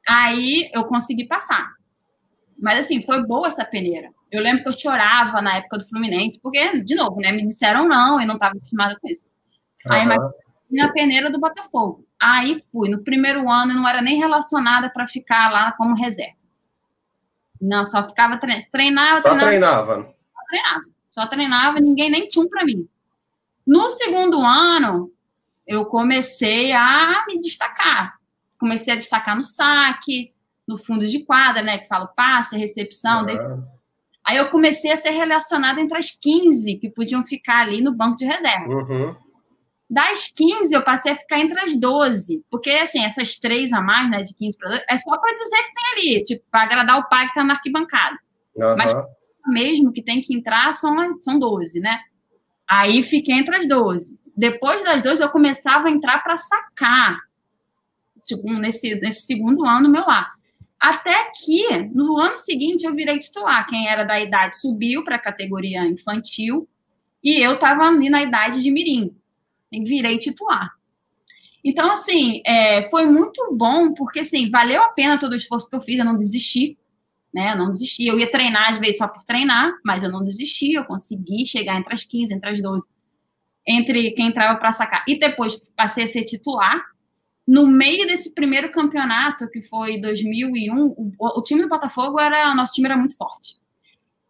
Speaker 2: Aí eu consegui passar. Mas assim, foi boa essa peneira. Eu lembro que eu chorava na época do Fluminense, porque, de novo, né, me disseram não e não estava acostumada com isso. Aí, na peneira do Botafogo. Aí fui. No primeiro ano eu não era nem relacionada para ficar lá como reserva. Não, só ficava treinando. Treinava,
Speaker 1: só treinava.
Speaker 2: Só treinava. Só treinava, ninguém nem tinha um para mim. No segundo ano, eu comecei a me destacar. Comecei a destacar no saque, no fundo de quadra, né? Que falo passe, recepção. Uhum. Aí eu comecei a ser relacionada entre as 15 que podiam ficar ali no banco de reserva. Uhum. Das 15, eu passei a ficar entre as 12. Porque, assim, essas três a mais, né? De 15 para 12, é só para dizer que tem ali, tipo, para agradar o pai que está na arquibancada. Uhum. Mas mesmo que tem que entrar são, são 12, né? Aí fiquei entre as 12 depois das duas, eu começava a entrar para sacar, tipo, nesse, nesse segundo ano meu lá. Até que, no ano seguinte, eu virei titular. Quem era da idade subiu para a categoria infantil e eu estava ali na idade de mirim. Virei titular. Então, assim, é, foi muito bom, porque, assim, valeu a pena todo o esforço que eu fiz, eu não desisti, né? Eu não desisti. Eu ia treinar, às vezes, só por treinar, mas eu não desisti, eu consegui chegar entre as 15, entre as 12 entre quem entrava para sacar e depois passei a ser titular. No meio desse primeiro campeonato, que foi 2001, o, o time do Botafogo era, o nosso time era muito forte.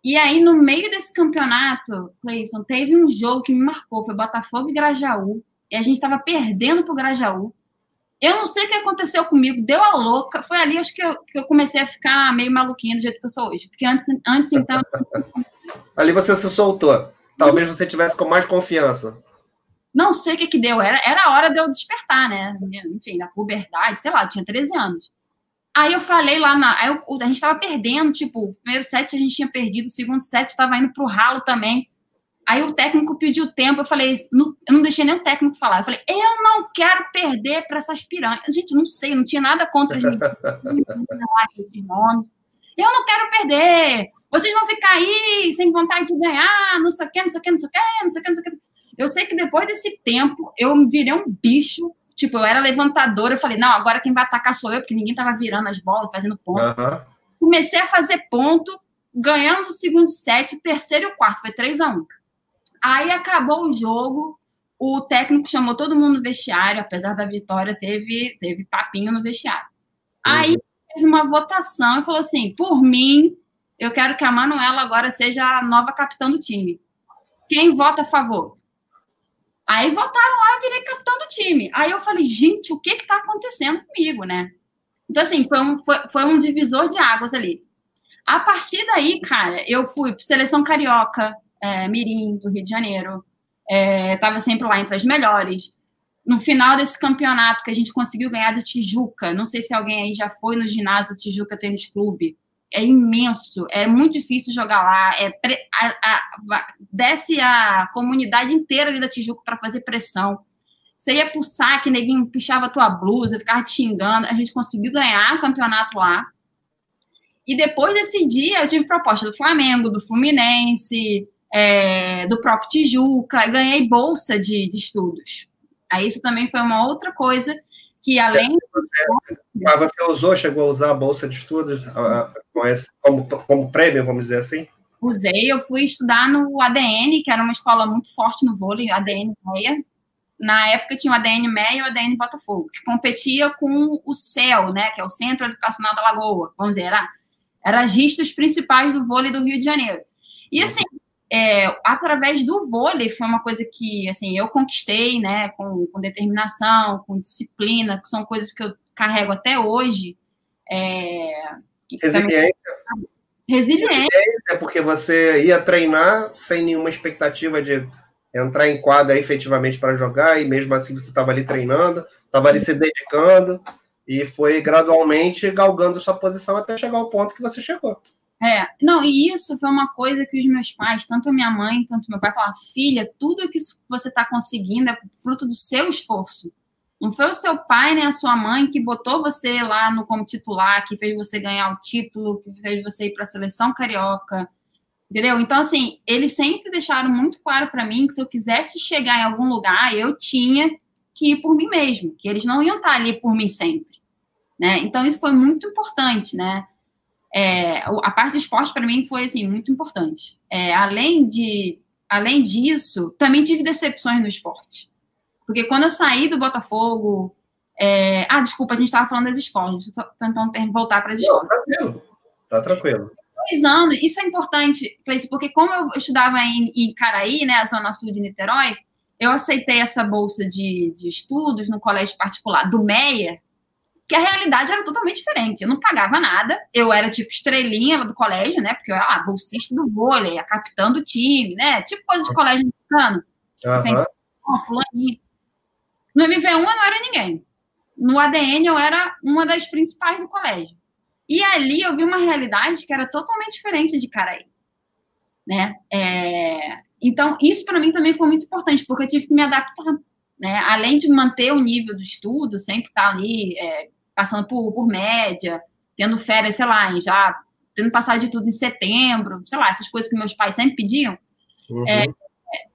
Speaker 2: E aí, no meio desse campeonato, Cleison, teve um jogo que me marcou, foi Botafogo e Grajaú, e a gente estava perdendo para o Grajaú. Eu não sei o que aconteceu comigo, deu a louca. Foi ali, acho que eu, que eu comecei a ficar meio maluquinha do jeito que eu sou hoje. Porque antes, antes então.
Speaker 1: ali você se soltou. Talvez você tivesse com mais confiança.
Speaker 2: Não sei o que que deu. Era, era a hora de eu despertar, né? Enfim, na puberdade, sei lá, tinha 13 anos. Aí eu falei lá na. Aí eu, a gente tava perdendo, tipo, o primeiro set a gente tinha perdido, o segundo set estava indo pro ralo também. Aí o técnico pediu tempo, eu falei, não, eu não deixei nem o técnico falar. Eu falei, eu não quero perder para essas piranhas. Gente, não sei, não tinha nada contra as esses nomes. Eu não quero perder. Vocês vão ficar aí sem vontade de ganhar, não sei o quê, não sei o quê, não sei o quê, não sei o quê, não sei o quê. Eu sei que depois desse tempo, eu me virei um bicho. Tipo, eu era levantadora, eu falei, não, agora quem vai atacar sou eu, porque ninguém tava virando as bolas, fazendo ponto. Uhum. Comecei a fazer ponto, ganhamos o segundo set, o terceiro e o quarto, foi 3 a 1 Aí acabou o jogo, o técnico chamou todo mundo no vestiário, apesar da vitória, teve, teve papinho no vestiário. Aí uhum. fez uma votação e falou assim: por mim, eu quero que a Manuela agora seja a nova capitã do time. Quem vota a favor? Aí votaram lá e virei capitão do time. Aí eu falei, gente, o que está acontecendo comigo, né? Então, assim, foi um, foi, foi um divisor de águas ali. A partir daí, cara, eu fui para seleção carioca, é, Mirim, do Rio de Janeiro. É, sempre lá entre as melhores. No final desse campeonato que a gente conseguiu ganhar do Tijuca, não sei se alguém aí já foi no ginásio do Tijuca Tênis Clube é imenso, é muito difícil jogar lá, é a, a, desce a comunidade inteira ali da Tijuca para fazer pressão. Você ia pro saque, neguinho puxava a tua blusa, ficava te xingando. A gente conseguiu ganhar o campeonato lá. E depois desse dia, eu tive proposta do Flamengo, do Fluminense, é, do próprio Tijuca, ganhei bolsa de, de estudos. Aí isso também foi uma outra coisa que além.
Speaker 1: Você, mas você usou, chegou a usar a bolsa de estudos como, como prêmio, vamos dizer assim?
Speaker 2: Usei, eu fui estudar no ADN, que era uma escola muito forte no vôlei, ADN Meia. Na época tinha o ADN Meia e o ADN Botafogo, que competia com o CEL, né, que é o Centro Educacional da Lagoa, vamos dizer, era, era as ristas principais do vôlei do Rio de Janeiro. E assim, é, através do vôlei foi uma coisa que assim eu conquistei, né, com, com, determinação, com disciplina, que são coisas que eu carrego até hoje. É,
Speaker 1: Resiliência.
Speaker 2: Também... Resiliência.
Speaker 1: É porque você ia treinar sem nenhuma expectativa de entrar em quadra efetivamente para jogar, e mesmo assim você estava ali treinando, estava ali se dedicando, e foi gradualmente galgando sua posição até chegar ao ponto que você chegou.
Speaker 2: É, não, e isso foi uma coisa que os meus pais, tanto a minha mãe, tanto meu pai, falaram: filha, tudo que você está conseguindo é fruto do seu esforço. Não foi o seu pai nem a sua mãe que botou você lá no como titular, que fez você ganhar o título, que fez você ir para a seleção carioca, entendeu? Então, assim, eles sempre deixaram muito claro para mim que se eu quisesse chegar em algum lugar, eu tinha que ir por mim mesmo, que eles não iam estar ali por mim sempre, né? Então, isso foi muito importante, né? É, a parte do esporte para mim foi assim muito importante. É, além de além disso, também tive decepções no esporte, porque quando eu saí do Botafogo, é... ah, desculpa, a gente estava falando das escolas, eu tentando voltar para as escolas.
Speaker 1: Tá tranquilo, tá tranquilo.
Speaker 2: Dois anos, isso é importante, porque como eu estudava em, em Caraí, né, a zona sul de Niterói, eu aceitei essa bolsa de, de estudos no colégio particular do Meia, que a realidade era totalmente diferente. Eu não pagava nada, eu era tipo estrelinha do colégio, né? Porque eu era ah, bolsista do vôlei, a capitã do time, né? Tipo coisa de colégio americano.
Speaker 1: Uhum.
Speaker 2: Oh, fulaninho. No MV1 eu não era ninguém. No ADN eu era uma das principais do colégio. E ali eu vi uma realidade que era totalmente diferente de Caraí. Né? É... Então, isso para mim também foi muito importante, porque eu tive que me adaptar. Né? Além de manter o nível do estudo, sempre estar tá ali é, passando por, por média, tendo férias, sei lá, já tendo passado de tudo em setembro, sei lá, essas coisas que meus pais sempre pediam. Uhum. É,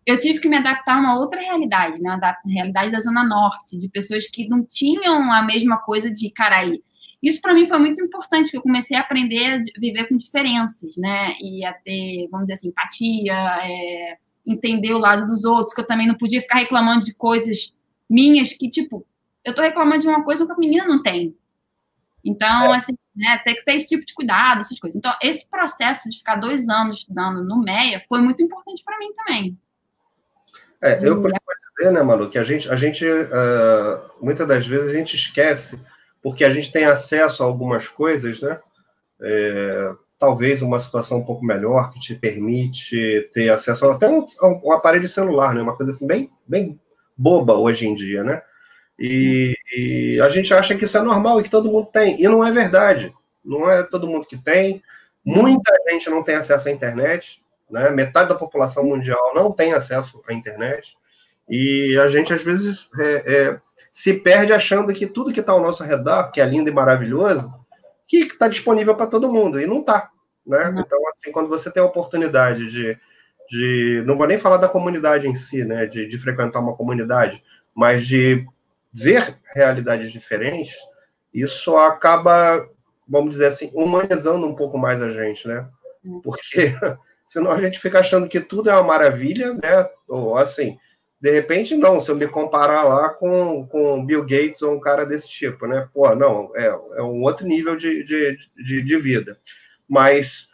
Speaker 2: eu tive que me adaptar a uma outra realidade, né? A realidade da Zona Norte, de pessoas que não tinham a mesma coisa de Caraí. Isso para mim foi muito importante, porque eu comecei a aprender a viver com diferenças, né? E a ter, vamos dizer assim, empatia, é, entender o lado dos outros, que eu também não podia ficar reclamando de coisas minhas que, tipo, eu tô reclamando de uma coisa que a menina não tem. Então, é. assim, né, tem que ter esse tipo de cuidado, essas coisas. Então, esse processo de ficar dois anos estudando no MEA foi muito importante para mim também.
Speaker 1: É, eu costumo dizer, né, Malu, que a gente, a gente uh, muitas das vezes a gente esquece, porque a gente tem acesso a algumas coisas, né? É, talvez uma situação um pouco melhor que te permite ter acesso a até um, um aparelho celular, né? Uma coisa assim bem, bem boba hoje em dia, né? E, e, a gente acha que isso é normal e que todo mundo tem. E não é verdade. Não é todo mundo que tem. Muita gente não tem acesso à internet. Né? Metade da população mundial não tem acesso à internet. E a gente, às vezes, é, é, se perde achando que tudo que está ao nosso redor, que é lindo e maravilhoso, que está disponível para todo mundo. E não está. Né? Então, assim, quando você tem a oportunidade de, de. Não vou nem falar da comunidade em si, né? de, de frequentar uma comunidade, mas de ver realidades diferentes, isso acaba, vamos dizer assim, humanizando um pouco mais a gente, né? Porque senão a gente fica achando que tudo é uma maravilha, né? Ou assim, de repente, não, se eu me comparar lá com, com Bill Gates ou um cara desse tipo, né? Pô, não, é, é um outro nível de, de, de, de vida. Mas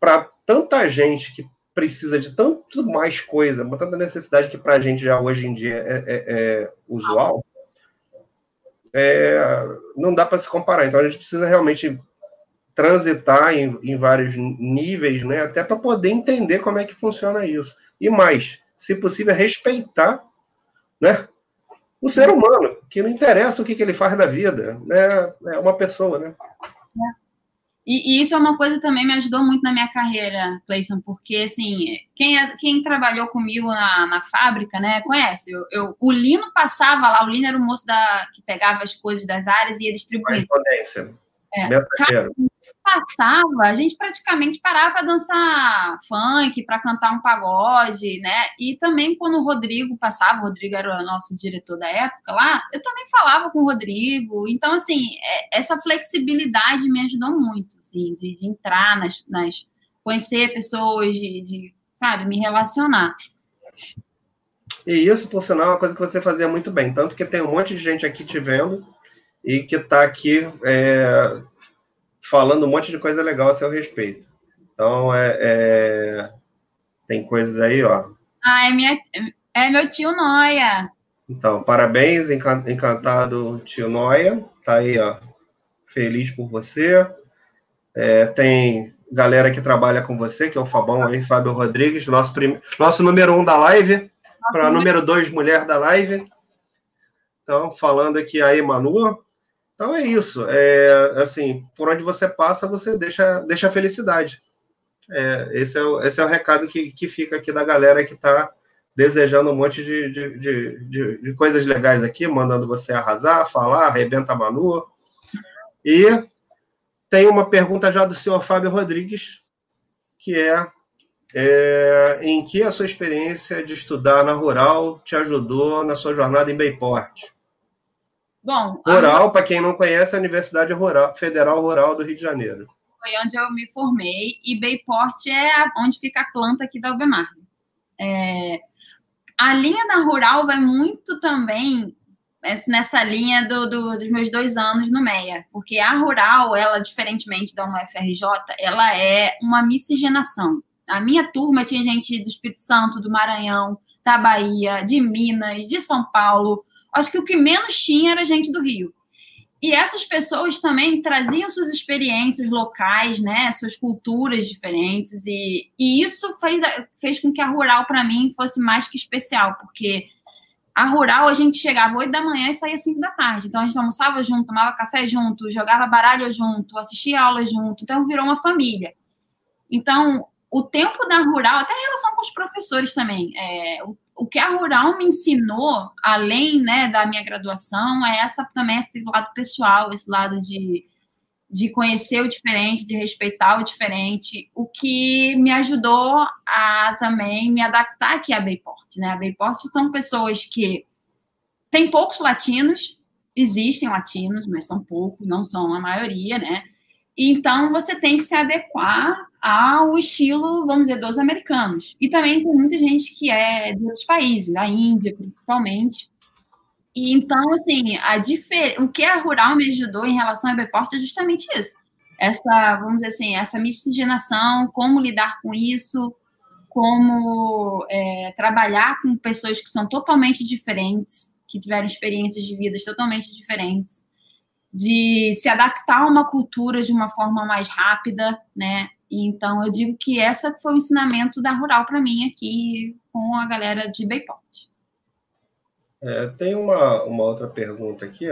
Speaker 1: para tanta gente que precisa de tanto mais coisa, uma tanta necessidade que para a gente já hoje em dia é, é, é usual, é, não dá para se comparar. Então a gente precisa realmente transitar em, em vários níveis, né, até para poder entender como é que funciona isso. E mais, se possível, respeitar né, o ser humano, que não interessa o que, que ele faz da vida, né, é uma pessoa, né? É.
Speaker 2: E, e, isso é uma coisa que também me ajudou muito na minha carreira, Clayson, porque, assim, quem, é, quem trabalhou comigo na, na fábrica, né, conhece. Eu, eu, o Lino passava lá, o Lino era o moço da, que pegava as coisas das áreas e ia distribuir.
Speaker 1: Correspondência.
Speaker 2: É, cada passava, a gente praticamente parava para dançar funk, para cantar um pagode, né? E também quando o Rodrigo passava, o Rodrigo era o nosso diretor da época lá, eu também falava com o Rodrigo. Então, assim, é, essa flexibilidade me ajudou muito, assim, de, de entrar nas, nas, conhecer pessoas, de, de, sabe, me relacionar.
Speaker 1: E isso, por sinal, é uma coisa que você fazia muito bem. Tanto que tem um monte de gente aqui te vendo e que está aqui é, falando um monte de coisa legal a seu respeito. Então, é, é, tem coisas aí, ó.
Speaker 2: Ah, é, minha, é meu tio Noia.
Speaker 1: Então, parabéns, encantado tio Noia. Tá aí, ó. Feliz por você. É, tem galera que trabalha com você, que é o Fabão aí, Fábio Rodrigues, nosso, prim... nosso número um da live, para número dois, mulher da live. Então, falando aqui aí, Manu, então é isso. É, assim, por onde você passa, você deixa, deixa a felicidade. É, esse, é o, esse é o recado que, que fica aqui da galera que está desejando um monte de, de, de, de, coisas legais aqui, mandando você arrasar, falar, arrebenta a Manu. E tem uma pergunta já do senhor Fábio Rodrigues, que é, é em que a sua experiência de estudar na Rural te ajudou na sua jornada em Bayport?
Speaker 2: Bom,
Speaker 1: Rural, a... para quem não conhece, a Universidade Rural, Federal Rural do Rio de Janeiro.
Speaker 2: Foi onde eu me formei, e Bayport é onde fica a planta aqui da Albemar. É... A linha da Rural vai muito também nessa linha do, do, dos meus dois anos no MEA, porque a Rural, ela, diferentemente da UFRJ, ela é uma miscigenação. A minha turma tinha gente do Espírito Santo, do Maranhão, da Bahia, de Minas, de São Paulo, acho que o que menos tinha era gente do Rio. E essas pessoas também traziam suas experiências locais, né, suas culturas diferentes, e, e isso fez, fez com que a rural, para mim, fosse mais que especial, porque a rural a gente chegava 8 da manhã e saía 5 da tarde. Então a gente almoçava junto, tomava café junto, jogava baralho junto, assistia aula junto. Então virou uma família. Então o tempo da rural, até em relação com os professores também, é, o, o, que a rural me ensinou, além né, da minha graduação, é essa também esse lado pessoal, esse lado de, de conhecer o diferente, de respeitar o diferente, o que me ajudou a também me adaptar aqui a Bayport. Né? A Bayport são pessoas que tem poucos latinos, existem latinos, mas são poucos, não são a maioria, né? Então você tem que se adequar ao estilo, vamos dizer, dos americanos. E também tem muita gente que é de outros países, da Índia principalmente. E então, assim, a difer... o que a Rural me ajudou em relação a Beport é justamente isso. Essa, vamos dizer assim, essa miscigenação, como lidar com isso, como é, trabalhar com pessoas que são totalmente diferentes, que tiveram experiências de vidas totalmente diferentes, de se adaptar a uma cultura de uma forma mais rápida, né? Então, eu digo que essa foi o ensinamento da Rural para mim aqui com a galera de Bayport.
Speaker 1: É, tem uma, uma outra pergunta aqui,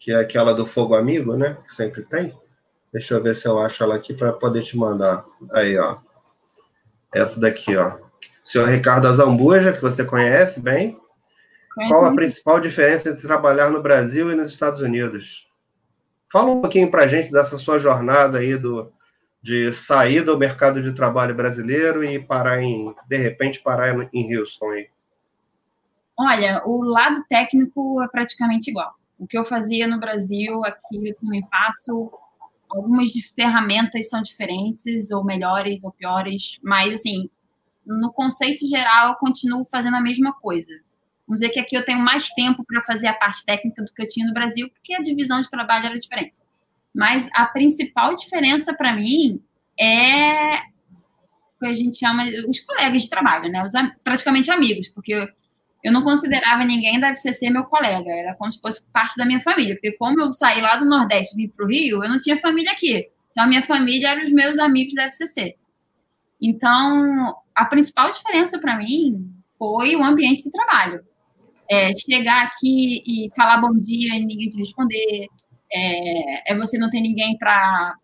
Speaker 1: que é aquela do Fogo Amigo, né? Que sempre tem. Deixa eu ver se eu acho ela aqui para poder te mandar. Aí, ó. Essa daqui, ó. O senhor Ricardo Azambuja, que você conhece bem. Qual a principal diferença entre trabalhar no Brasil e nos Estados Unidos? Fala um pouquinho para a gente dessa sua jornada aí do, de sair do mercado de trabalho brasileiro e parar em, de repente, parar em Houston aí?
Speaker 2: Olha, o lado técnico é praticamente igual. O que eu fazia no Brasil, aqui eu também faço. algumas ferramentas são diferentes, ou melhores, ou piores, mas, assim, no conceito geral, eu continuo fazendo a mesma coisa. Vamos dizer que aqui eu tenho mais tempo para fazer a parte técnica do que eu tinha no Brasil, porque a divisão de trabalho era diferente. Mas a principal diferença para mim é o que a gente chama os colegas de trabalho, né? Os praticamente amigos, porque eu não considerava ninguém da FCC meu colega, era como se fosse parte da minha família, porque como eu saí lá do Nordeste e vim para o Rio, eu não tinha família aqui. Então, a minha família eram os meus amigos da FCC. Então, a principal diferença para mim foi o ambiente de trabalho. É, chegar aqui e falar bom dia e ninguém te responder, é, é você não ter ninguém para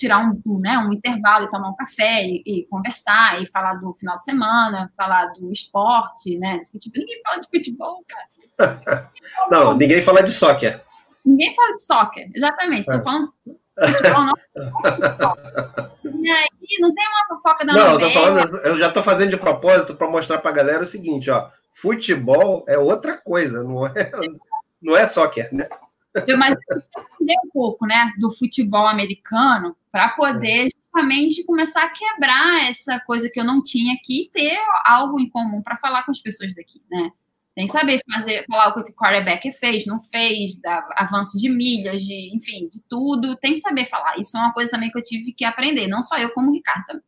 Speaker 2: tirar um, um, né, um intervalo e tomar um café e, e, conversar e falar do final de semana, falar do esporte, né, do futebol. Ninguém fala de futebol, cara.
Speaker 1: não, ninguém fala de soccer.
Speaker 2: Ninguém fala de soccer, exatamente. Estou é. falando futebol, não. e aí, não tem uma fofoca da Não,
Speaker 1: eu, falando, eu já estou fazendo de propósito para mostrar para a galera o seguinte, ó. Futebol é outra coisa, não é, não é soccer, né?
Speaker 2: Mas eu entender um pouco, né, do futebol americano para poder justamente começar a quebrar essa coisa que eu não tinha aqui e ter algo em comum para falar com as pessoas daqui, né? Tem que saber fazer, falar o que o quarterback fez, não fez, da avanço de milhas, de, enfim, de tudo. Tem que saber falar. Isso é uma coisa também que eu tive que aprender, não só eu, como o Ricardo também.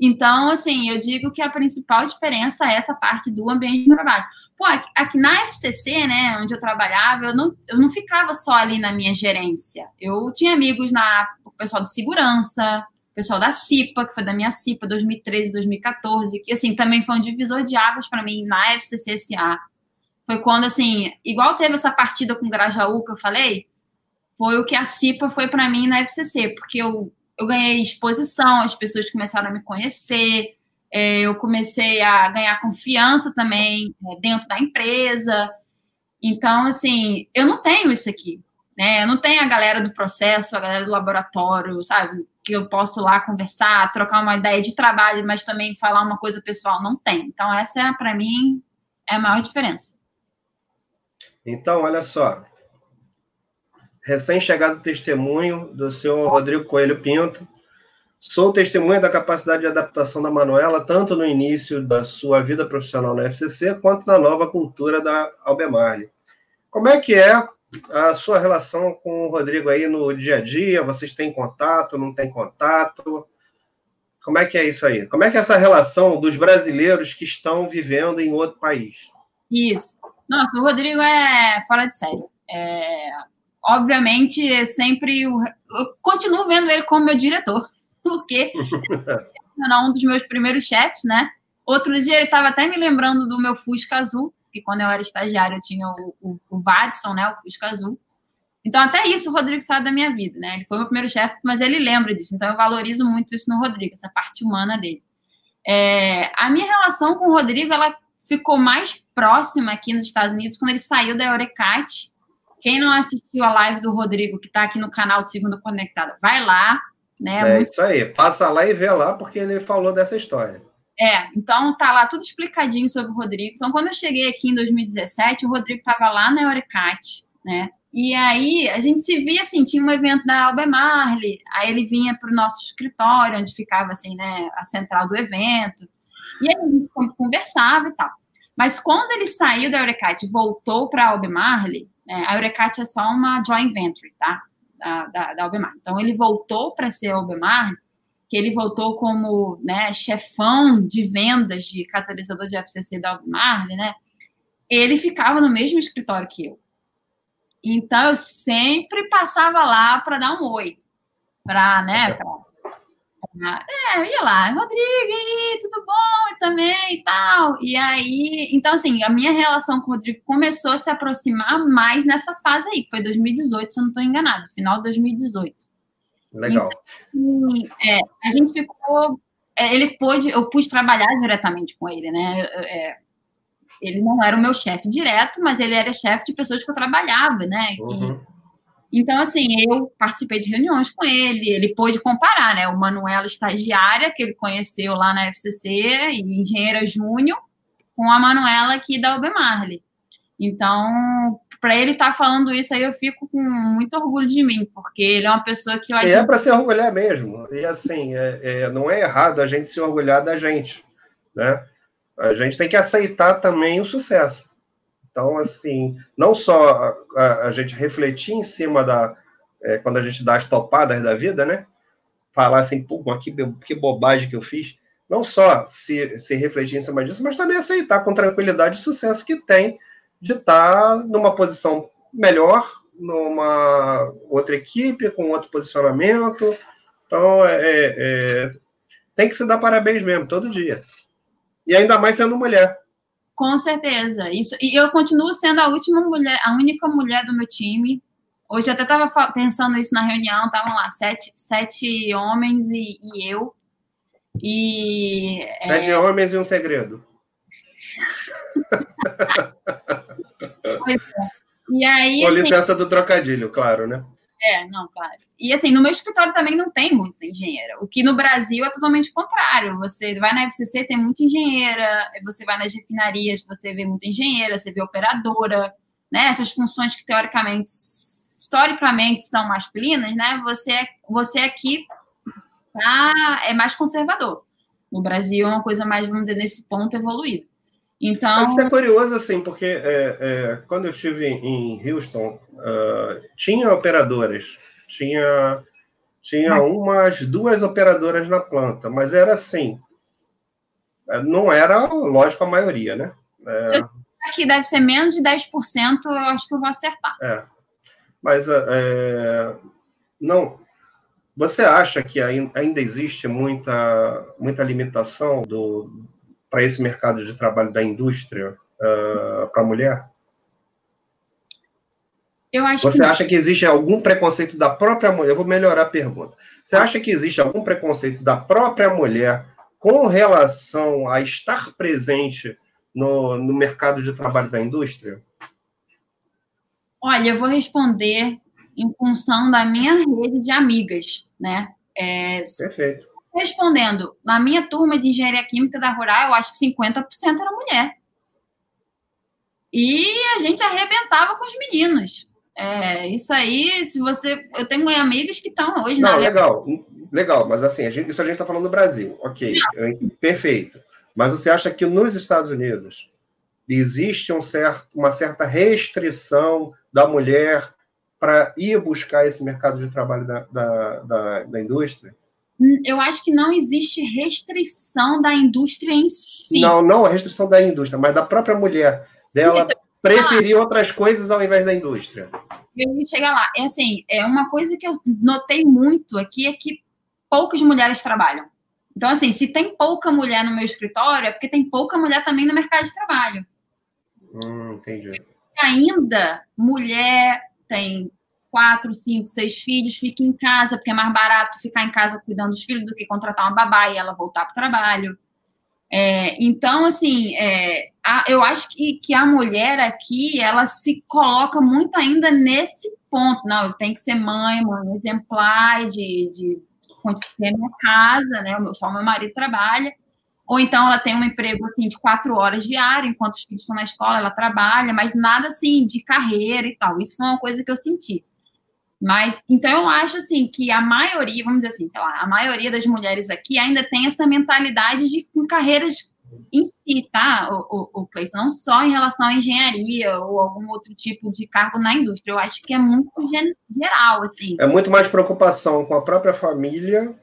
Speaker 2: Então, assim, eu digo que a principal diferença é essa parte do ambiente de trabalho. Pô, aqui na FCC, né, onde eu trabalhava, eu não, eu não ficava só ali na minha gerência. Eu tinha amigos na o pessoal de segurança, o pessoal da CIPA, que foi da minha CIPA 2013, 2014, que assim também foi um divisor de águas para mim na FCC SA. Foi quando assim, igual teve essa partida com o Grajaú que eu falei, foi o que a CIPA foi para mim na FCC, porque eu eu ganhei exposição, as pessoas começaram a me conhecer, é, eu comecei a ganhar confiança também é, dentro da empresa. Então, assim, eu não tenho isso aqui, né? Eu não tenho a galera do processo, a galera do laboratório, sabe? Que eu posso lá conversar, trocar uma ideia de trabalho, mas também falar uma coisa pessoal. Não tem. Então, essa, é, para mim, é a maior diferença.
Speaker 1: Então, olha só, recém-chegado testemunho do senhor Rodrigo Coelho Pinto. Sou testemunha da capacidade de adaptação da Manuela, tanto no início da sua vida profissional na FCC, quanto na nova cultura da Albemarle. Como é que é a sua relação com o Rodrigo aí no dia a dia? Vocês têm contato, não têm contato? Como é que é isso aí? Como é que é essa relação dos brasileiros que estão vivendo em outro país?
Speaker 2: Isso. Nossa, o Rodrigo é fora de série. É, obviamente, é sempre. Eu continuo vendo ele como meu diretor, porque é um dos meus primeiros chefes, né? Outro dia ele estava até me lembrando do meu Fusca Azul, que quando eu era estagiário eu tinha o, o, o né? O Fusca Azul. Então, até isso o Rodrigo sabe da minha vida, né? Ele foi meu primeiro chefe, mas ele lembra disso. Então, eu valorizo muito isso no Rodrigo, essa parte humana dele. É, a minha relação com o Rodrigo, ela ficou mais próxima aqui nos Estados Unidos quando ele saiu da Eurecat quem não assistiu a live do Rodrigo, que está aqui no canal de Segunda Conectada, vai lá. Né?
Speaker 1: É Muito... isso aí, passa lá e vê lá, porque ele falou dessa história.
Speaker 2: É, então tá lá tudo explicadinho sobre o Rodrigo. Então, quando eu cheguei aqui em 2017, o Rodrigo estava lá na Eurecat, né? E aí a gente se via assim, tinha um evento da Albemarle, aí ele vinha para o nosso escritório, onde ficava assim, né, a central do evento. E aí a gente conversava e tal. Mas quando ele saiu da Eurecat e voltou para a Albemarle, é, a Eurecat é só uma joint venture, tá? Da, da, da Albemar. Então, ele voltou para ser Albemar, que ele voltou como né, chefão de vendas de catalisador de FCC da Albemar, né? Ele ficava no mesmo escritório que eu. Então, eu sempre passava lá para dar um oi, para, né, pra, é, eu ia lá, Rodrigo, e tudo bom? E também e tal. E aí, então, assim, a minha relação com o Rodrigo começou a se aproximar mais nessa fase aí, que foi 2018, se eu não estou enganado, final de 2018.
Speaker 1: Legal.
Speaker 2: Então, é, a gente ficou. É, ele pôde, eu pude trabalhar diretamente com ele, né? É, ele não era o meu chefe direto, mas ele era chefe de pessoas que eu trabalhava, né? Uhum. Então, assim, eu participei de reuniões com ele, ele pôde comparar, né? O Manuela estagiária, que ele conheceu lá na FCC, e engenheira júnior, com a Manuela aqui da Albemarle. Então, para ele estar tá falando isso aí, eu fico com muito orgulho de mim, porque ele é uma pessoa que eu
Speaker 1: É para se orgulhar mesmo. E assim, é, é, não é errado a gente se orgulhar da gente, né? A gente tem que aceitar também o sucesso. Então, assim, não só a, a, a gente refletir em cima da. É, quando a gente dá as topadas da vida, né? Falar assim, pô, que, que bobagem que eu fiz. Não só se, se refletir em cima disso, mas também aceitar com tranquilidade o sucesso que tem de estar numa posição melhor, numa outra equipe, com outro posicionamento. Então, é, é, é tem que se dar parabéns mesmo, todo dia. E ainda mais sendo mulher.
Speaker 2: Com certeza. Isso, e eu continuo sendo a última mulher, a única mulher do meu time. Hoje eu até estava pensando isso na reunião, estavam lá sete, sete homens e, e eu. E.
Speaker 1: É, sete é... homens e um segredo.
Speaker 2: pois é. E aí.
Speaker 1: Com licença assim, do trocadilho, claro, né?
Speaker 2: É, não, claro. E assim, no meu escritório também não tem muita engenheira. O que no Brasil é totalmente contrário. Você vai na FCC, tem muita engenheira, você vai nas refinarias, você vê muita engenheira, você vê operadora, né? Essas funções que teoricamente, historicamente são masculinas, né? Você, você aqui tá, é mais conservador. No Brasil é uma coisa mais, vamos dizer, nesse ponto evoluído. Então.
Speaker 1: Isso é curioso, assim, porque é, é, quando eu estive em Houston, uh, tinha operadoras, tinha, tinha umas duas operadoras na planta, mas era assim. É, não era, lógico, a maioria, né?
Speaker 2: É, aqui deve ser menos de 10%, eu acho que eu vou acertar.
Speaker 1: É. Mas é, não. Você acha que ainda existe muita, muita limitação do, para esse mercado de trabalho da indústria uh, para a mulher? Você que... acha que existe algum preconceito da própria mulher? Eu vou melhorar a pergunta. Você acha que existe algum preconceito da própria mulher com relação a estar presente no, no mercado de trabalho da indústria?
Speaker 2: Olha, eu vou responder em função da minha rede de amigas, né?
Speaker 1: É, Perfeito.
Speaker 2: Respondendo, na minha turma de engenharia química da Rural, eu acho que 50% era mulher. E a gente arrebentava com os meninos. É, isso aí, se você. Eu tenho amigas que estão hoje
Speaker 1: Não, na. legal, legal, mas assim, a gente, isso a gente está falando do Brasil. Ok, Não. perfeito. Mas você acha que nos Estados Unidos existe um certo, uma certa restrição da mulher para ir buscar esse mercado de trabalho da, da, da, da indústria?
Speaker 2: Eu acho que não existe restrição da indústria em si.
Speaker 1: Não, não a restrição da indústria, mas da própria mulher, dela Isso. preferir outras coisas ao invés da indústria.
Speaker 2: Eu chegar lá. É assim, é uma coisa que eu notei muito aqui é que poucas mulheres trabalham. Então, assim, se tem pouca mulher no meu escritório, é porque tem pouca mulher também no mercado de trabalho.
Speaker 1: Hum, entendi.
Speaker 2: ainda, mulher tem quatro, cinco, seis filhos, fique em casa, porque é mais barato ficar em casa cuidando dos filhos do que contratar uma babá e ela voltar para o trabalho. É, então, assim, é, a, eu acho que, que a mulher aqui, ela se coloca muito ainda nesse ponto. Não, eu tenho que ser mãe, mãe exemplar de, de ter minha casa, né? Só o meu marido trabalha. Ou então ela tem um emprego assim de quatro horas diário, enquanto os filhos estão na escola, ela trabalha, mas nada assim de carreira e tal. Isso foi uma coisa que eu senti. Mas, então eu acho assim que a maioria, vamos dizer assim, sei lá, a maioria das mulheres aqui ainda tem essa mentalidade de com carreiras em si, tá, o, o, o Cleiton? Não só em relação à engenharia ou algum outro tipo de cargo na indústria. Eu acho que é muito geral, assim.
Speaker 1: É muito mais preocupação com a própria família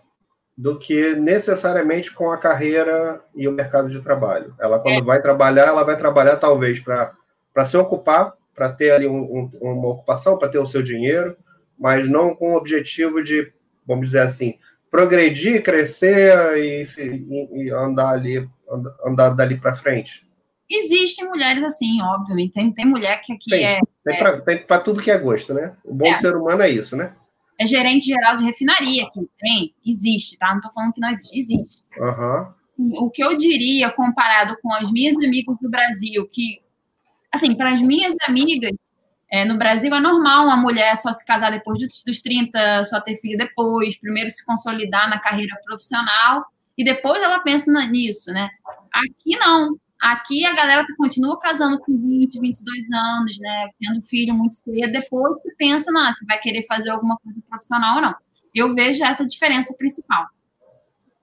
Speaker 1: do que necessariamente com a carreira e o mercado de trabalho. Ela, quando é. vai trabalhar, ela vai trabalhar talvez para se ocupar, para ter ali um, um, uma ocupação, para ter o seu dinheiro, mas não com o objetivo de, vamos dizer assim, progredir, crescer e, e, e andar ali, andar dali para frente.
Speaker 2: Existem mulheres assim, obviamente. Tem, tem mulher que aqui tem, é.
Speaker 1: Tem para tudo que é gosto, né? O bom é. ser humano é isso, né?
Speaker 2: É gerente geral de refinaria aqui. Tem, existe, tá? Não estou falando que não existe. Existe.
Speaker 1: Uhum.
Speaker 2: O que eu diria, comparado com as minhas amigas do Brasil, que, assim, para as minhas amigas, é, no Brasil é normal uma mulher só se casar depois dos 30, só ter filho depois, primeiro se consolidar na carreira profissional e depois ela pensa nisso, né? Aqui não. Aqui a galera continua casando com 20, 22 anos, né? Tendo filho muito cedo, depois você pensa, não, se vai querer fazer alguma coisa profissional ou não. Eu vejo essa diferença principal.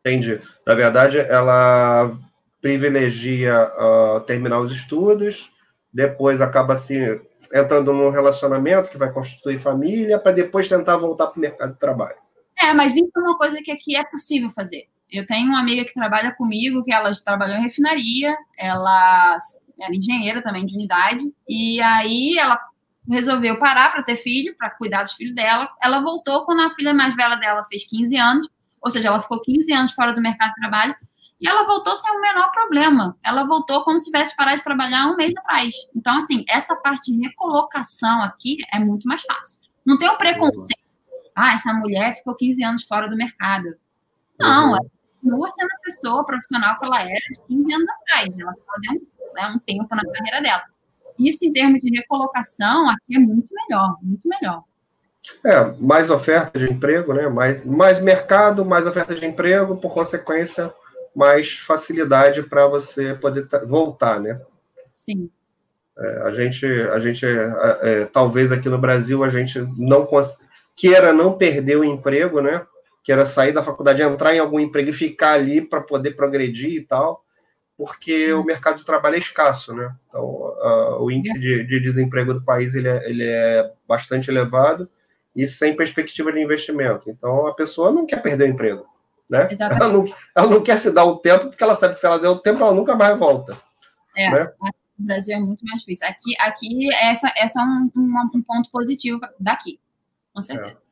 Speaker 1: Entendi. Na verdade, ela privilegia uh, terminar os estudos, depois acaba assim entrando num relacionamento que vai constituir família, para depois tentar voltar para o mercado de trabalho.
Speaker 2: É, mas isso é uma coisa que aqui é possível fazer. Eu tenho uma amiga que trabalha comigo, que ela trabalhou em refinaria, ela era engenheira também de unidade, e aí ela resolveu parar para ter filho, para cuidar dos filhos dela. Ela voltou quando a filha mais velha dela fez 15 anos, ou seja, ela ficou 15 anos fora do mercado de trabalho, e ela voltou sem o menor problema. Ela voltou como se tivesse parado de trabalhar um mês atrás. Então, assim, essa parte de recolocação aqui é muito mais fácil. Não tem o preconceito. Ah, essa mulher ficou 15 anos fora do mercado. Não, uhum. ela continua sendo a pessoa profissional que ela era de 15 anos atrás. Ela só deu né, um tempo na carreira dela. Isso, em termos de recolocação, aqui é muito melhor, muito melhor.
Speaker 1: É, mais oferta de emprego, né? Mais, mais mercado, mais oferta de emprego, por consequência, mais facilidade para você poder voltar, né?
Speaker 2: Sim.
Speaker 1: É, a gente, a gente é, é, talvez aqui no Brasil, a gente não queira não perder o emprego, né? Queira sair da faculdade, entrar em algum emprego e ficar ali para poder progredir e tal, porque o mercado de trabalho é escasso, né? Então, o índice de, de, desemprego do país ele é, ele é bastante elevado e sem perspectiva de investimento. Então, a pessoa não quer perder o emprego. Né? Ela, não, ela não quer se dar o tempo, porque ela sabe que se ela der o tempo, ela nunca mais volta.
Speaker 2: É, né? no Brasil é muito mais difícil. Aqui, aqui essa, essa é um, um, um ponto positivo daqui, com certeza. É.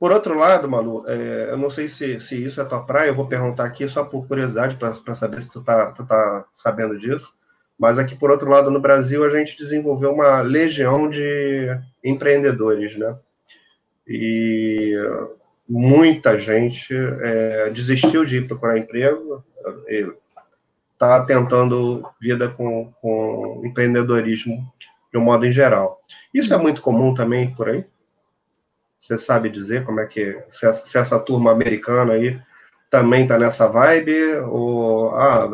Speaker 1: Por outro lado, Manu, é, eu não sei se, se isso é tua praia, eu vou perguntar aqui só por curiosidade, para saber se tu tá, tu tá sabendo disso. Mas aqui, por outro lado, no Brasil, a gente desenvolveu uma legião de empreendedores, né? E muita gente é, desistiu de ir procurar emprego, está tentando vida com, com empreendedorismo de um modo em geral. Isso é muito comum também por aí? Você sabe dizer como é que se essa, se essa turma americana aí também está nessa vibe ou ah,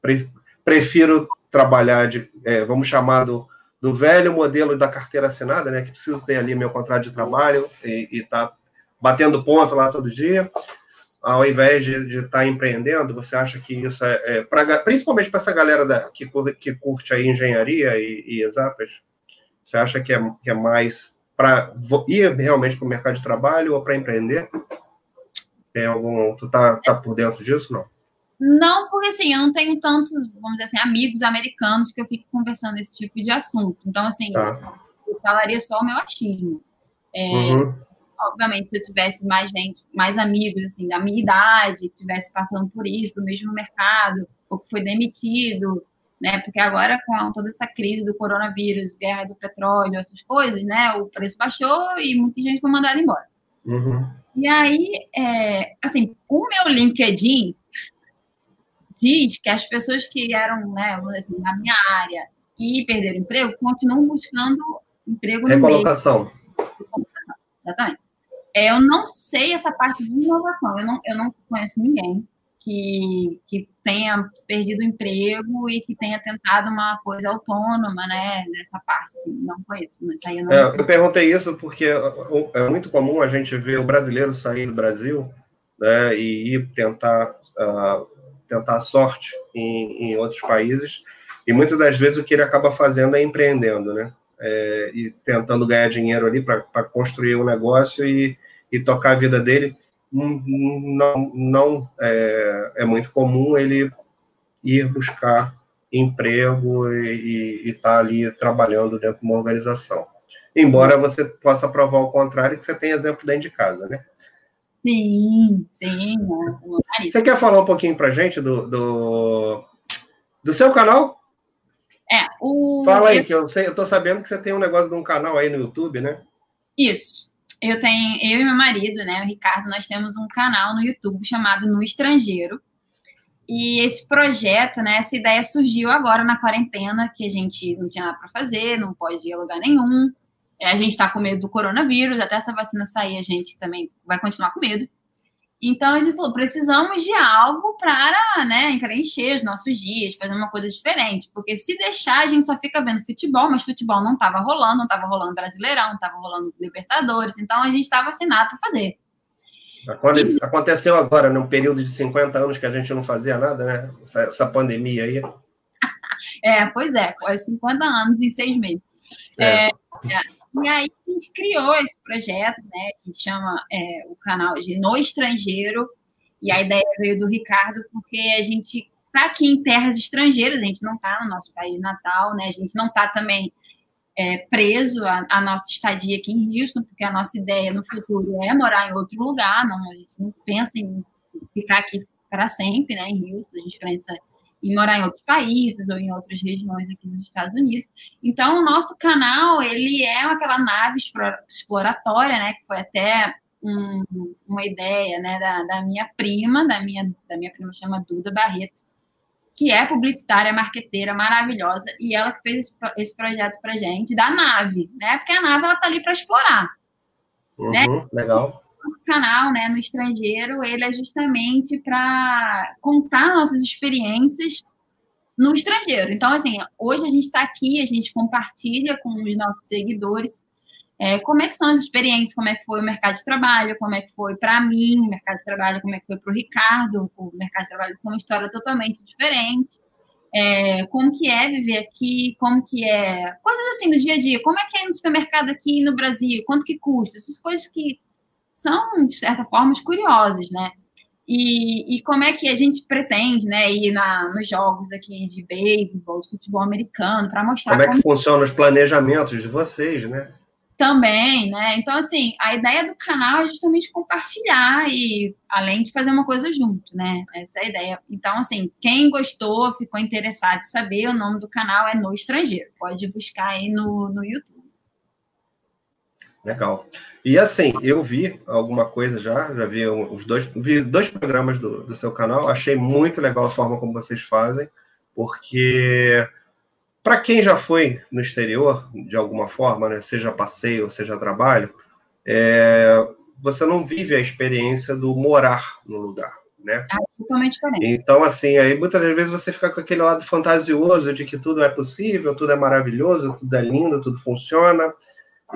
Speaker 1: pre, prefiro trabalhar de é, vamos chamar do, do velho modelo da carteira assinada, né? Que preciso ter ali meu contrato de trabalho e está batendo ponto lá todo dia, ao invés de estar tá empreendendo, você acha que isso é, é pra, principalmente para essa galera da, que, que curte a engenharia e, e exatas, você acha que é, que é mais para ir realmente para o mercado de trabalho ou para empreender? Tem algum, tu tá, tá por dentro disso, não?
Speaker 2: Não, porque assim, eu não tenho tantos, vamos dizer assim, amigos americanos que eu fico conversando esse tipo de assunto. Então, assim, tá. eu falaria só o meu achismo. É, uhum obviamente, se eu tivesse mais gente, mais amigos, assim, da minha idade, que estivesse passando por isso, do mesmo mercado, ou que foi demitido, né? Porque agora, com toda essa crise do coronavírus, guerra do petróleo, essas coisas, né? O preço baixou e muita gente foi mandada embora.
Speaker 1: Uhum.
Speaker 2: E aí, é, assim, o meu LinkedIn diz que as pessoas que eram, né, assim, na minha área e perderam emprego, continuam buscando emprego no
Speaker 1: Recolocação.
Speaker 2: Exatamente. É, eu não sei essa parte de inovação. Eu não, eu não conheço ninguém que, que tenha perdido o emprego e que tenha tentado uma coisa autônoma, né? Nessa parte, assim, não conheço. Mas aí eu, não...
Speaker 1: É, eu perguntei isso porque é muito comum a gente ver o brasileiro sair do Brasil né, e ir tentar, uh, tentar sorte em, em outros países. E muitas das vezes o que ele acaba fazendo é empreendendo, né? É, e tentando ganhar dinheiro ali para construir um negócio e, e tocar a vida dele, não, não é, é muito comum ele ir buscar emprego e estar tá ali trabalhando dentro de uma organização. Embora você possa provar o contrário, que você tem exemplo dentro de casa, né?
Speaker 2: Sim, sim.
Speaker 1: Você quer falar um pouquinho para gente do, do, do, seu canal?
Speaker 2: É, o...
Speaker 1: Fala aí, que eu sei, eu tô sabendo que você tem um negócio de um canal aí no YouTube, né?
Speaker 2: Isso eu tenho, eu e meu marido, né, o Ricardo, nós temos um canal no YouTube chamado No Estrangeiro. E esse projeto, né, essa ideia surgiu agora na quarentena, que a gente não tinha nada para fazer, não pode ir a lugar nenhum. É, a gente está com medo do coronavírus, até essa vacina sair, a gente também vai continuar com medo. Então a gente falou, precisamos de algo para, né, preencher os nossos dias, fazer uma coisa diferente, porque se deixar a gente só fica vendo futebol, mas futebol não estava rolando, não estava rolando Brasileirão, não estava rolando Libertadores, então a gente estava sem nada para fazer.
Speaker 1: Aconteceu agora, num período de 50 anos que a gente não fazia nada, né? Essa, essa pandemia aí.
Speaker 2: é, pois é, quase 50 anos em seis meses. É. É, e aí a gente criou esse projeto, né, que chama é, o canal de No Estrangeiro, e a ideia veio do Ricardo, porque a gente está aqui em terras estrangeiras, a gente não está no nosso país natal, né, a gente não está também é, preso à, à, nossa estadia aqui em Houston, porque a nossa ideia no futuro é morar em outro lugar, não, a gente não pensa em ficar aqui para sempre, né, em Houston, a gente pensa em morar em outros países ou em outras regiões aqui nos Estados Unidos. Então, o nosso canal, ele é aquela nave exploratória, né, que foi até um, uma ideia, né, da, da, minha prima, da minha, da minha prima chama Duda Barreto, que é publicitária, marqueteira, maravilhosa, e ela que fez esse, esse projeto pra gente, da nave, né, porque a nave, ela tá ali para explorar.
Speaker 1: Uhum, né? Legal
Speaker 2: nosso canal, né, no estrangeiro, ele é justamente para contar nossas experiências no estrangeiro. Então, assim, hoje a gente está aqui, a gente compartilha com os nossos seguidores é, como é que são as experiências, como é que foi o mercado de trabalho, como é que foi para mim o mercado de trabalho, como é que foi para o Ricardo, o mercado de trabalho com uma história totalmente diferente. É, como que é viver aqui, como que é, coisas assim do dia a dia, como é que é no supermercado aqui no Brasil, quanto que custa, essas coisas que são, de certa forma, curiosos, né? E, e como é que a gente pretende né, ir na, nos jogos aqui de beisebol, de futebol americano, para mostrar.
Speaker 1: Como é que como... funcionam os planejamentos de vocês, né?
Speaker 2: Também, né? Então, assim, a ideia do canal é justamente compartilhar e além de fazer uma coisa junto, né? Essa é a ideia. Então, assim, quem gostou, ficou interessado em saber, o nome do canal é No Estrangeiro. Pode buscar aí no, no YouTube.
Speaker 1: Legal. E assim, eu vi alguma coisa já, já vi os dois, vi dois programas do, do seu canal, achei muito legal a forma como vocês fazem, porque para quem já foi no exterior, de alguma forma, né, seja passeio, seja trabalho, é, você não vive a experiência do morar no lugar, né?
Speaker 2: É totalmente diferente.
Speaker 1: Então, assim, aí muitas vezes você fica com aquele lado fantasioso de que tudo é possível, tudo é maravilhoso, tudo é lindo, tudo funciona,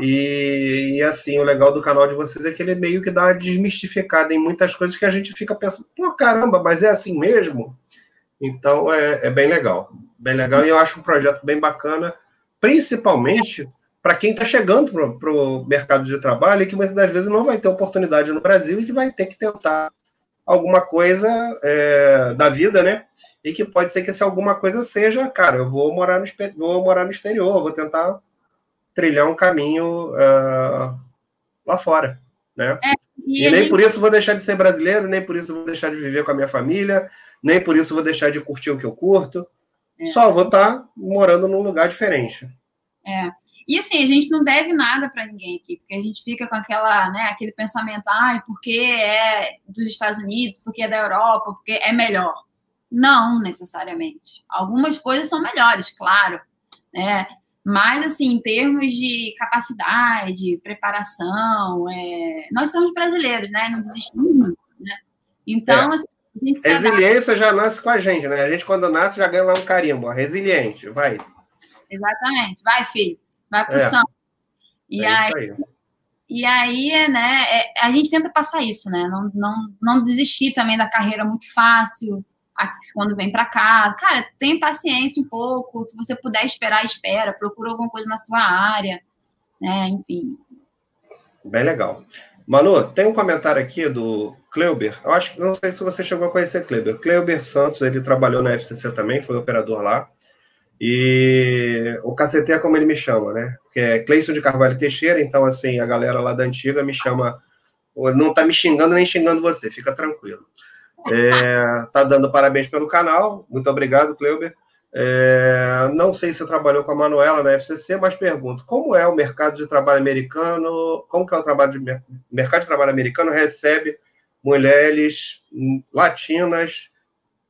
Speaker 1: e, e, assim, o legal do canal de vocês é que ele meio que dá uma desmistificada em muitas coisas que a gente fica pensando, pô, caramba, mas é assim mesmo? Então é, é bem legal. Bem legal, e eu acho um projeto bem bacana, principalmente para quem está chegando para o mercado de trabalho e que muitas das vezes não vai ter oportunidade no Brasil e que vai ter que tentar alguma coisa é, da vida, né? E que pode ser que se alguma coisa seja, cara, eu vou morar no, vou morar no exterior, vou tentar trilhar um caminho uh, lá fora, né? É, e, e nem gente... por isso vou deixar de ser brasileiro, nem por isso vou deixar de viver com a minha família, nem por isso vou deixar de curtir o que eu curto. É. Só vou estar tá morando num lugar diferente.
Speaker 2: É. E assim, a gente não deve nada para ninguém aqui, porque a gente fica com aquela, né, aquele pensamento, ah, porque é dos Estados Unidos, porque é da Europa, porque é melhor. Não necessariamente. Algumas coisas são melhores, claro. Né? Mas, assim, em termos de capacidade, preparação, é... nós somos brasileiros, né? Não desistimos, né? Então, é. assim,
Speaker 1: a gente Resiliência já nasce com a gente, né? A gente, quando nasce, já ganha lá um carimbo. Resiliente, vai.
Speaker 2: Exatamente. Vai, filho. Vai pro é. E é aí, aí, E aí, né, é, a gente tenta passar isso, né? Não, não, não desistir também da carreira muito fácil, quando vem para cá. Cara, tem paciência um pouco. Se você puder esperar, espera. Procura alguma coisa na sua área, né? Enfim.
Speaker 1: Bem legal. Manu, tem um comentário aqui do Kleuber. Eu acho que não sei se você chegou a conhecer Kleuber. Kleuber Santos, ele trabalhou na FCC também, foi operador lá. E o cacete é como ele me chama, né? Porque é Cleison de Carvalho Teixeira, então, assim, a galera lá da antiga me chama. Não tá me xingando nem xingando você, fica tranquilo. É, tá dando parabéns pelo canal. Muito obrigado, Cleuber. É, não sei se trabalhou com a Manuela na FCC, mas pergunto: como é o mercado de trabalho americano? Como que é o trabalho de mercado de trabalho americano recebe mulheres latinas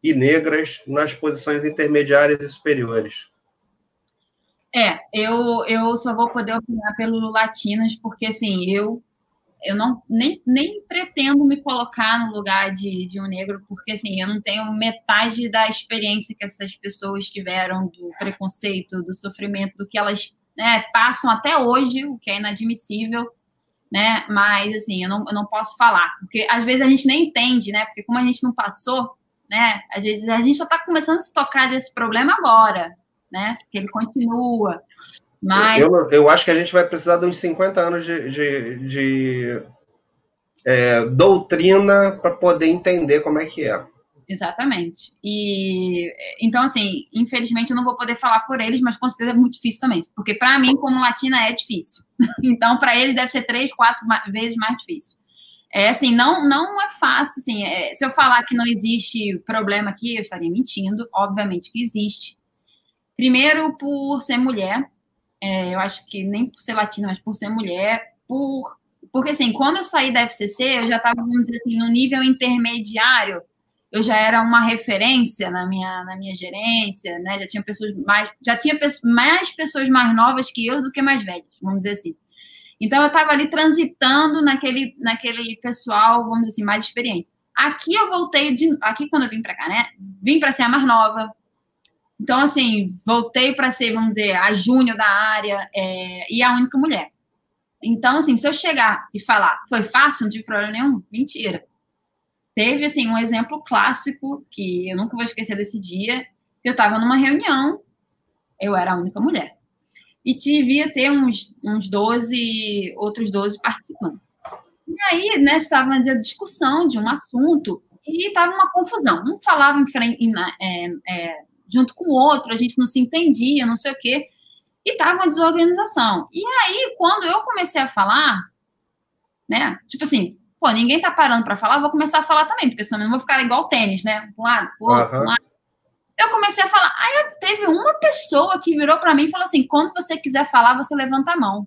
Speaker 1: e negras nas posições intermediárias e superiores?
Speaker 2: É, eu, eu só vou poder opinar pelo latinas, porque assim, eu eu não nem, nem pretendo me colocar no lugar de, de um negro, porque assim, eu não tenho metade da experiência que essas pessoas tiveram do preconceito, do sofrimento, do que elas né, passam até hoje, o que é inadmissível, né? Mas assim, eu não, eu não posso falar, porque às vezes a gente nem entende, né? Porque como a gente não passou, né? Às vezes a gente só está começando a se tocar desse problema agora, né? Que ele continua. Mas...
Speaker 1: Eu, eu acho que a gente vai precisar de uns 50 anos de, de, de é, doutrina para poder entender como é que é.
Speaker 2: Exatamente. E então, assim, infelizmente eu não vou poder falar por eles, mas com certeza é muito difícil também. Porque para mim, como latina, é difícil. então, para eles deve ser três, quatro vezes mais difícil. É assim, não, não é fácil, assim, é, se eu falar que não existe problema aqui, eu estaria mentindo, obviamente que existe. Primeiro, por ser mulher, é, eu acho que nem por ser latina, mas por ser mulher, por porque assim, quando eu saí da FCC, eu já estava, vamos dizer assim, no nível intermediário, eu já era uma referência na minha, na minha gerência, né? Já tinha pessoas mais, já tinha mais pessoas mais novas que eu do que mais velhas, vamos dizer assim. Então eu estava ali transitando naquele, naquele pessoal, vamos dizer assim, mais experiente. Aqui eu voltei de, aqui quando eu vim para cá, né? Vim para ser a mais nova, então, assim, voltei para ser, vamos dizer, a júnior da área é, e a única mulher. Então, assim, se eu chegar e falar, foi fácil, não tive problema nenhum, mentira. Teve, assim, um exemplo clássico que eu nunca vou esquecer desse dia. Eu estava numa reunião, eu era a única mulher. E devia ter uns, uns 12, outros 12 participantes. E aí, né, estava na discussão de um assunto e estava uma confusão. Um falava em frente, é, é, junto com o outro, a gente não se entendia, não sei o quê. E tava uma desorganização. E aí, quando eu comecei a falar, né? Tipo assim, pô, ninguém tá parando para falar, vou começar a falar também, porque senão eu não vou ficar igual tênis, né? Um lado, pro outro, uhum. um lado. Eu comecei a falar. Aí teve uma pessoa que virou para mim e falou assim: quando você quiser falar, você levanta a mão.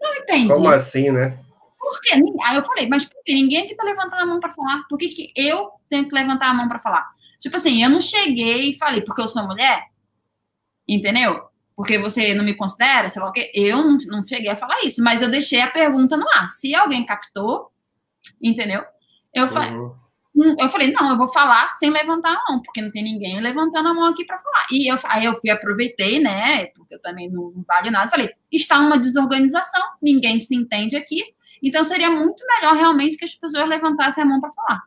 Speaker 2: Não entendi.
Speaker 1: Como assim, né?
Speaker 2: Por quê? Aí eu falei, mas por que ninguém aqui tá levantando a mão para falar? Por que, que eu tenho que levantar a mão para falar? Tipo assim, eu não cheguei e falei, porque eu sou mulher, entendeu? Porque você não me considera, sei lá o quê. Eu não, não cheguei a falar isso, mas eu deixei a pergunta no ar. Se alguém captou, entendeu? Eu falei. Uhum. Hum, eu falei, não, eu vou falar sem levantar a mão, porque não tem ninguém levantando a mão aqui para falar. E eu, aí eu fui, aproveitei, né, porque eu também não, não vale nada, falei, está uma desorganização, ninguém se entende aqui, então seria muito melhor realmente que as pessoas levantassem a mão para falar.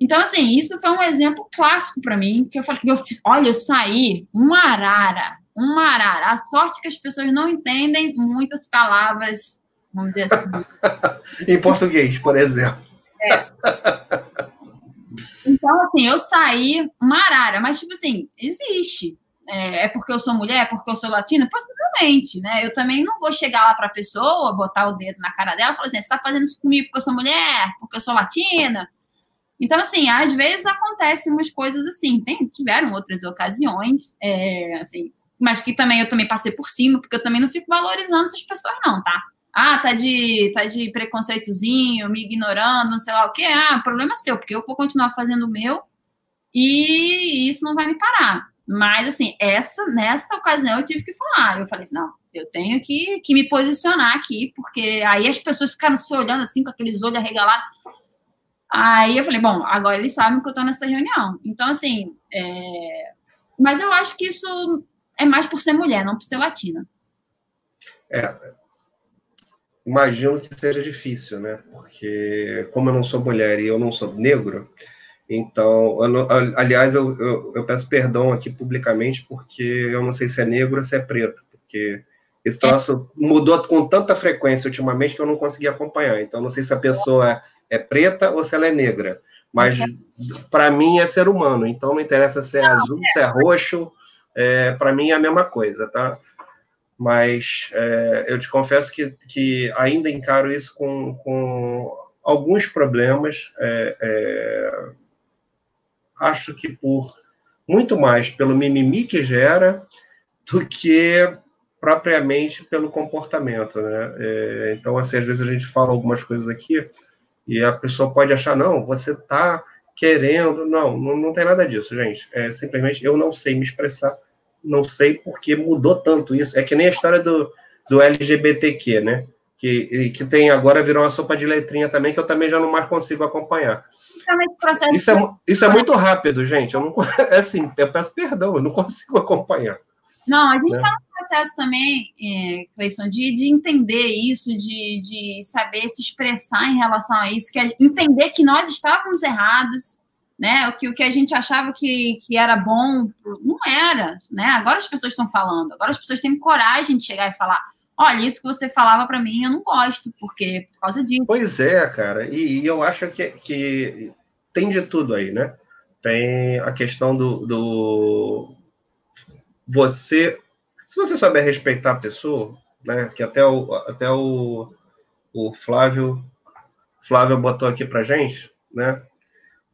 Speaker 2: Então, assim, isso foi um exemplo clássico para mim, que eu falei, eu fiz, olha, eu saí uma arara, uma arara. A sorte que as pessoas não entendem muitas palavras, vamos dizer
Speaker 1: assim. em português, por exemplo. É.
Speaker 2: Então, assim, eu saí uma arara, mas, tipo assim, existe. É, é, porque eu sou mulher, é porque eu sou latina? Possivelmente, né? Eu também não vou chegar lá para a pessoa, botar o dedo na cara dela e falar assim: você está fazendo isso comigo porque eu sou mulher, porque eu sou latina? Então, assim, às vezes acontecem umas coisas assim. Tem, tiveram outras ocasiões, é, assim, mas que também eu também passei por cima, porque eu também não fico valorizando essas pessoas, não, tá? Ah, tá de, tá de preconceitozinho, me ignorando, não sei lá o quê. Ah, problema seu, porque eu vou continuar fazendo o meu e isso não vai me parar. Mas, assim, essa, nessa ocasião eu tive que falar. Eu falei assim, não, eu tenho que, que me posicionar aqui, porque aí as pessoas ficaram se olhando assim, com aqueles olhos arregalados. Aí eu falei, bom, agora eles sabem que eu estou nessa reunião. Então, assim, é... mas eu acho que isso é mais por ser mulher, não por ser latina.
Speaker 1: É, imagino que seja difícil, né? Porque como eu não sou mulher e eu não sou negro, então, eu não, aliás, eu, eu, eu, peço perdão aqui publicamente porque eu não sei se é negro ou se é preto, porque esse troço é. mudou com tanta frequência ultimamente que eu não consegui acompanhar. Então, não sei se a pessoa é é preta ou se ela é negra. Mas para mim é ser humano, então não interessa se é não, azul, é. se é roxo, é, para mim é a mesma coisa, tá? Mas é, eu te confesso que, que ainda encaro isso com, com alguns problemas. É, é, acho que por muito mais pelo mimimi que gera do que propriamente pelo comportamento, né? É, então, assim, às vezes a gente fala algumas coisas aqui e a pessoa pode achar, não, você está querendo. Não, não, não tem nada disso, gente. É simplesmente eu não sei me expressar, não sei porque mudou tanto isso. É que nem a história do, do LGBTQ, né? que, que tem agora virou uma sopa de letrinha também, que eu também já não mais consigo acompanhar. Isso é, isso é muito rápido, gente. Eu não, é assim, eu peço perdão, eu não consigo acompanhar.
Speaker 2: Não, a gente está né? num processo também, é, Cleison, de, de entender isso, de, de saber se expressar em relação a isso, que é entender que nós estávamos errados, né? O que, o que a gente achava que, que era bom, não era, né? Agora as pessoas estão falando, agora as pessoas têm coragem de chegar e falar: olha, isso que você falava para mim eu não gosto, porque por causa disso.
Speaker 1: Pois é, cara, e, e, eu acho que, que tem de tudo aí, né? Tem a questão do, do você, se você souber respeitar a pessoa, né, que até o, até o, o Flávio, Flávio botou aqui pra gente, né,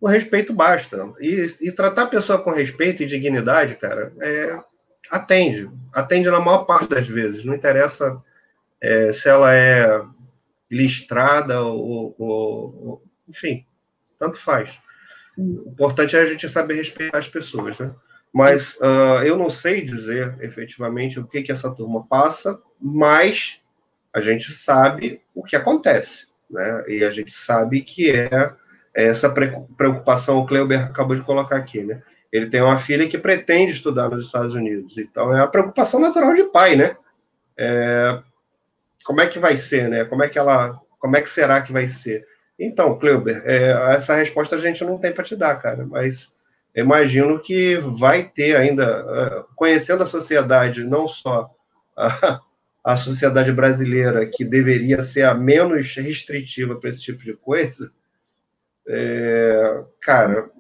Speaker 1: o respeito basta. E, e tratar a pessoa com respeito e dignidade, cara, é, atende. Atende na maior parte das vezes. Não interessa é, se ela é listrada ou, ou, ou, enfim, tanto faz. O importante é a gente saber respeitar as pessoas, né? Mas uh, eu não sei dizer efetivamente o que, que essa turma passa, mas a gente sabe o que acontece, né? E a gente sabe que é essa preocupação, o Kleuber acabou de colocar aqui, né? Ele tem uma filha que pretende estudar nos Estados Unidos, então é a preocupação natural de pai, né? É, como é que vai ser, né? Como é que ela, como é que será que vai ser? Então, Kleuber, é, essa resposta a gente não tem para te dar, cara, mas imagino que vai ter ainda, eh, conhecendo a sociedade, não só a, a sociedade brasileira, que deveria ser a menos restritiva para esse tipo de coisa, é, cara,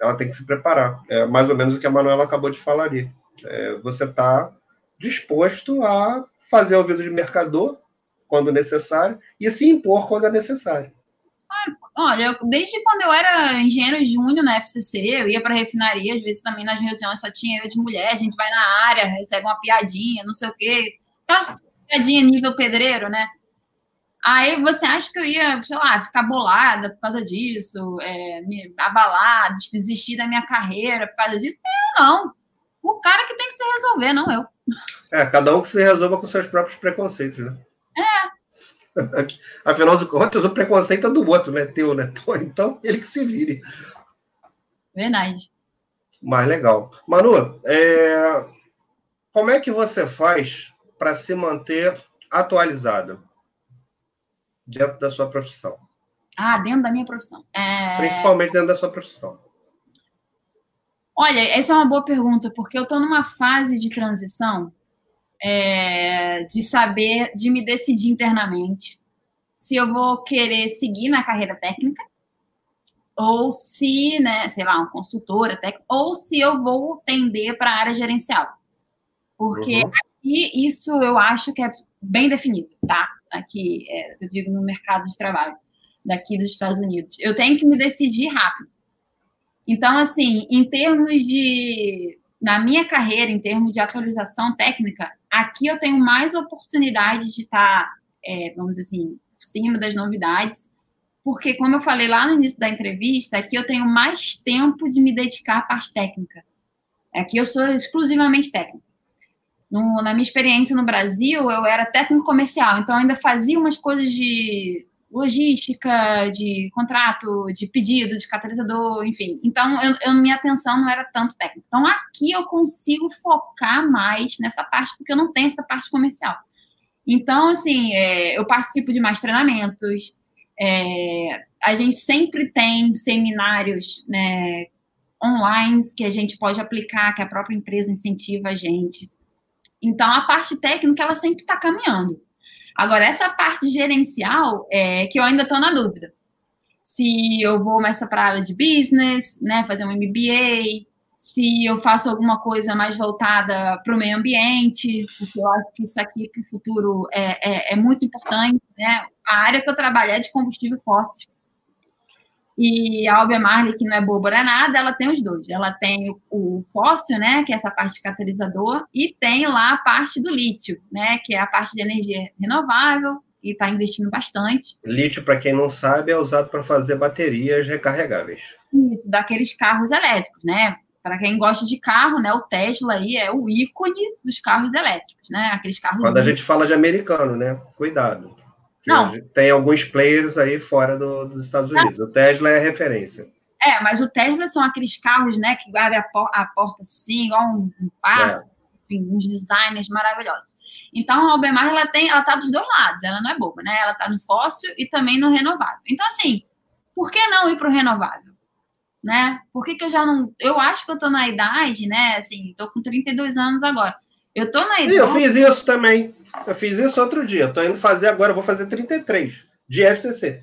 Speaker 1: ela tem que se preparar. É mais ou menos o que a Manuela acabou de falar ali. É, você está disposto a fazer ouvido de mercador quando necessário e se impor quando é necessário.
Speaker 2: Olha, desde quando eu era engenheiro júnior na FCC, eu ia para refinaria, às vezes também nas reuniões só tinha eu de mulher, a gente vai na área, recebe uma piadinha, não sei o quê. Piadinha nível pedreiro, né? Aí você acha que eu ia, sei lá, ficar bolada por causa disso, é, me abalar, desistir da minha carreira por causa disso? Eu não. O cara que tem que se resolver, não eu.
Speaker 1: É, cada um que se resolva com seus próprios preconceitos, né?
Speaker 2: É.
Speaker 1: Afinal de contas, o preconceito é do outro, né? Teu, né? Então, ele que se vire.
Speaker 2: Verdade.
Speaker 1: Mais legal. Manu, é... como é que você faz para se manter atualizada dentro da sua profissão?
Speaker 2: Ah, dentro da minha profissão. É...
Speaker 1: Principalmente dentro da sua profissão.
Speaker 2: Olha, essa é uma boa pergunta, porque eu estou numa fase de transição é, de saber, de me decidir internamente se eu vou querer seguir na carreira técnica ou se, né, sei lá, uma consultora técnica, ou se eu vou tender para a área gerencial. Porque uhum. aqui isso eu acho que é bem definido, tá? Aqui, é, eu digo no mercado de trabalho daqui dos Estados Unidos. Eu tenho que me decidir rápido. Então, assim, em termos de na minha carreira, em termos de atualização técnica, aqui eu tenho mais oportunidade de estar, é, vamos dizer assim, por cima das novidades, porque, como eu falei lá no início da entrevista, aqui eu tenho mais tempo de me dedicar à parte técnica. Aqui eu sou exclusivamente técnica. No, na minha experiência no Brasil, eu era técnico comercial, então ainda fazia umas coisas de logística, de contrato, de pedido, de catalisador, enfim. Então, eu, eu, minha atenção não era tanto técnica. Então, aqui eu consigo focar mais nessa parte, porque eu não tenho essa parte comercial. Então, assim, é, eu participo de mais treinamentos, é, a gente sempre tem seminários né, online que a gente pode aplicar, que a própria empresa incentiva a gente. Então, a parte técnica, ela sempre está caminhando. Agora, essa parte gerencial é que eu ainda estou na dúvida. Se eu vou mais para a área de business, né, fazer um MBA, se eu faço alguma coisa mais voltada para o meio ambiente, porque eu acho que isso aqui para o futuro é, é, é, muito importante. Né? A área que eu trabalho é de combustível fóssil. E a Albia Marley, que não é boba nada, ela tem os dois. Ela tem o, fóssil, né, que é essa parte de catalisador, e tem lá a parte do lítio, né, que é a parte de energia renovável, e está investindo bastante.
Speaker 1: Lítio, para quem não sabe, é usado para fazer baterias recarregáveis.
Speaker 2: Isso, daqueles carros elétricos, né? para quem gosta de carro, né, o Tesla aí é o ícone dos carros elétricos, né? Aqueles carros.
Speaker 1: Quando a gente fala de americano, né? Cuidado. Não. Tem alguns players aí fora do, dos Estados Unidos. O Tesla é a referência.
Speaker 2: É, mas o Tesla são aqueles carros, né, que abrem a, por a porta assim, igual um, um pássaro, é. enfim, uns designers maravilhosos. Então, a Albemarle, ela tem, ela tá dos dois lados, ela não é boba, né? Ela tá no fóssil e também no renovável. Então, assim, por que não ir para o renovável? Né? Por que, que eu já não. Eu acho que eu tô na idade, né? Assim, tô com 32 anos agora. Eu tô na idade.
Speaker 1: eu fiz isso também. Eu fiz isso outro dia. Tô indo fazer agora, eu vou fazer 33 de FCC.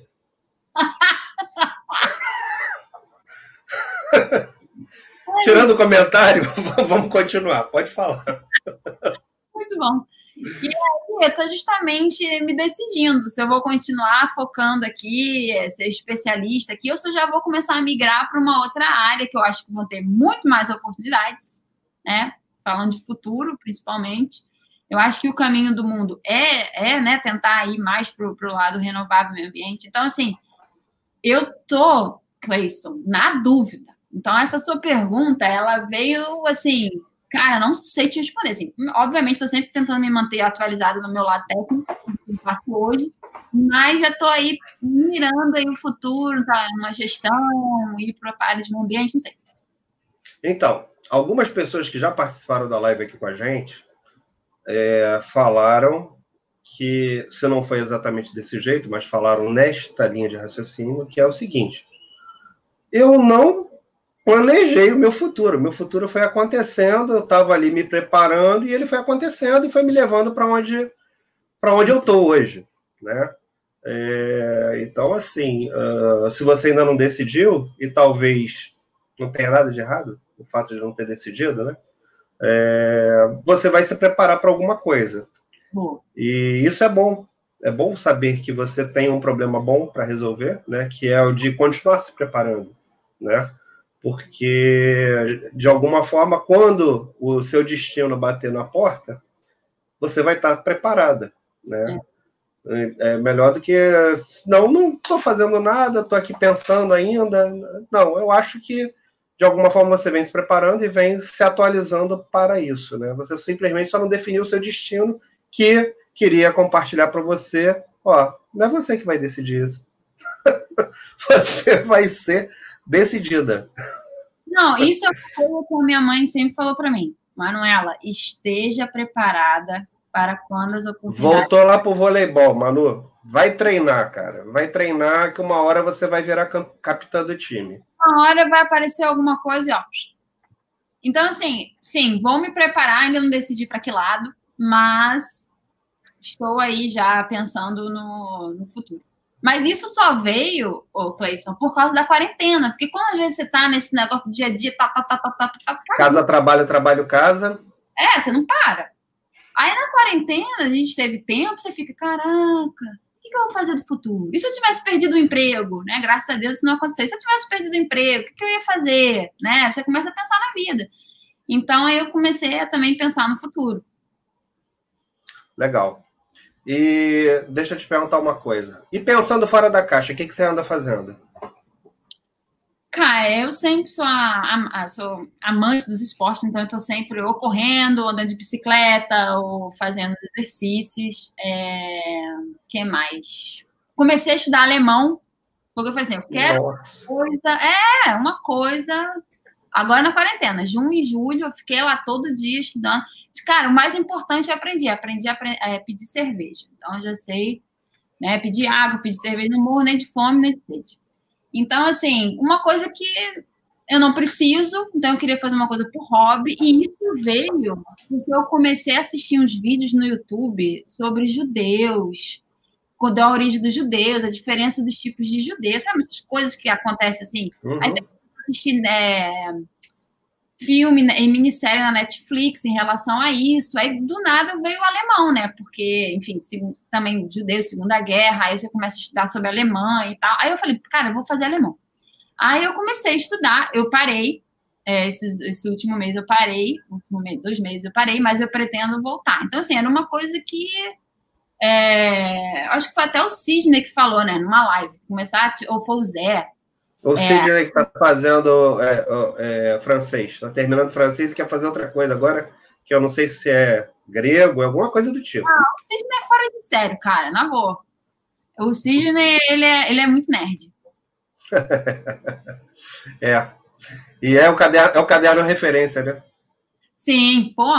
Speaker 1: Tirando o comentário, vamos continuar. Pode falar.
Speaker 2: Muito bom. E aí, eu estou justamente me decidindo se eu vou continuar focando aqui, ser especialista aqui, ou se eu já vou começar a migrar para uma outra área que eu acho que vão ter muito mais oportunidades, né? Falando de futuro, principalmente. Eu acho que o caminho do mundo é, é né, tentar ir mais para o lado renovável meio ambiente. Então, assim, eu tô, Cleison, na dúvida. Então, essa sua pergunta, ela veio assim, Cara, não sei te responder. Assim, obviamente, estou sempre tentando me manter atualizada no meu lado técnico, que faço hoje, mas já estou aí mirando aí o futuro, tá? Uma gestão, ir para a área de meio ambiente, não sei.
Speaker 1: Então, algumas pessoas que já participaram da live aqui com a gente é, falaram que, se não foi exatamente desse jeito, mas falaram nesta linha de raciocínio, que é o seguinte: eu não planejei o meu futuro. Meu futuro foi acontecendo, eu estava ali me preparando e ele foi acontecendo e foi me levando para onde para onde eu estou hoje, né? É, então, assim, uh, se você ainda não decidiu e talvez não tenha nada de errado o fato de não ter decidido, né? É, você vai se preparar para alguma coisa. Bom. E isso é bom. É bom saber que você tem um problema bom para resolver, né? Que é o de continuar se preparando, né? porque de alguma forma, quando o seu destino bater na porta, você vai estar preparada, né? É, é melhor do que não, não estou fazendo nada, estou aqui pensando ainda. Não, eu acho que de alguma forma você vem se preparando e vem se atualizando para isso, né? Você simplesmente só não definiu o seu destino que queria compartilhar para você. Ó, não é você que vai decidir isso. você vai ser decidida.
Speaker 2: Não, isso é coisa que a minha mãe sempre falou para mim. Manuela, esteja preparada para quando as oportunidades.
Speaker 1: Voltou lá pro voleibol, Manu. Vai treinar, cara. Vai treinar que uma hora você vai virar capitã do time.
Speaker 2: Uma hora vai aparecer alguma coisa e ó. Então, assim, sim, vou me preparar, ainda não decidi para que lado, mas estou aí já pensando no, no futuro. Mas isso só veio, ô Cleison, por causa da quarentena. Porque quando às vezes você tá nesse negócio do dia a dia, tá, tá, tá, tá, tá, tá, tá
Speaker 1: Casa, trabalho, trabalho, casa.
Speaker 2: É, você não para. Aí na quarentena a gente teve tempo, você fica, caraca, o que, eu vou fazer do futuro? E se eu tivesse perdido o emprego, né? Graças a Deus isso não aconteceu. E se eu tivesse perdido o emprego, o que, eu ia fazer? Né? Você começa a pensar na vida. Então eu comecei a também pensar no futuro.
Speaker 1: Legal. E deixa eu te perguntar uma coisa. E pensando fora da caixa, o que, que você anda fazendo?
Speaker 2: Cara, eu sempre sou, a, a, sou amante dos esportes, então eu tô sempre ou correndo, ou andando de bicicleta, ou fazendo exercícios. É... que mais? Comecei a estudar alemão, porque eu falei assim, eu quero Nossa. coisa. É, uma coisa. Agora na quarentena, junho e julho, eu fiquei lá todo dia estudando. Cara, o mais importante eu aprendi. Aprendi a é, pedir cerveja. Então, eu já sei né, pedir água, pedir cerveja. Não morro nem de fome, nem de sede. Então, assim, uma coisa que eu não preciso, então eu queria fazer uma coisa por hobby, e isso veio porque eu comecei a assistir uns vídeos no YouTube sobre judeus, da origem dos judeus, a diferença dos tipos de judeus, sabe? Essas coisas que acontecem assim. Uhum. Aí você assistir é, filme né, e minissérie na Netflix em relação a isso. Aí, do nada, veio o alemão, né? Porque, enfim, também judeu, Segunda Guerra, aí você começa a estudar sobre alemã e tal. Aí eu falei, cara, eu vou fazer alemão. Aí eu comecei a estudar, eu parei, é, esse, esse, último mês eu parei, dois meses eu parei, mas eu pretendo voltar. Então, assim, era uma coisa que. É, acho que foi até o Sidney que falou, né, numa live, começar, ou foi o Zé,
Speaker 1: O é. Sidney que está fazendo é, é, francês, está terminando francês e quer fazer outra coisa agora, que eu não sei se é grego, alguma coisa do tipo.
Speaker 2: Não, o Sidney é fora de sério, cara, na boa. O Sidney, ele é, ele é muito nerd.
Speaker 1: é. E é o caderno, é o caderno referência, né?
Speaker 2: Sim, pô.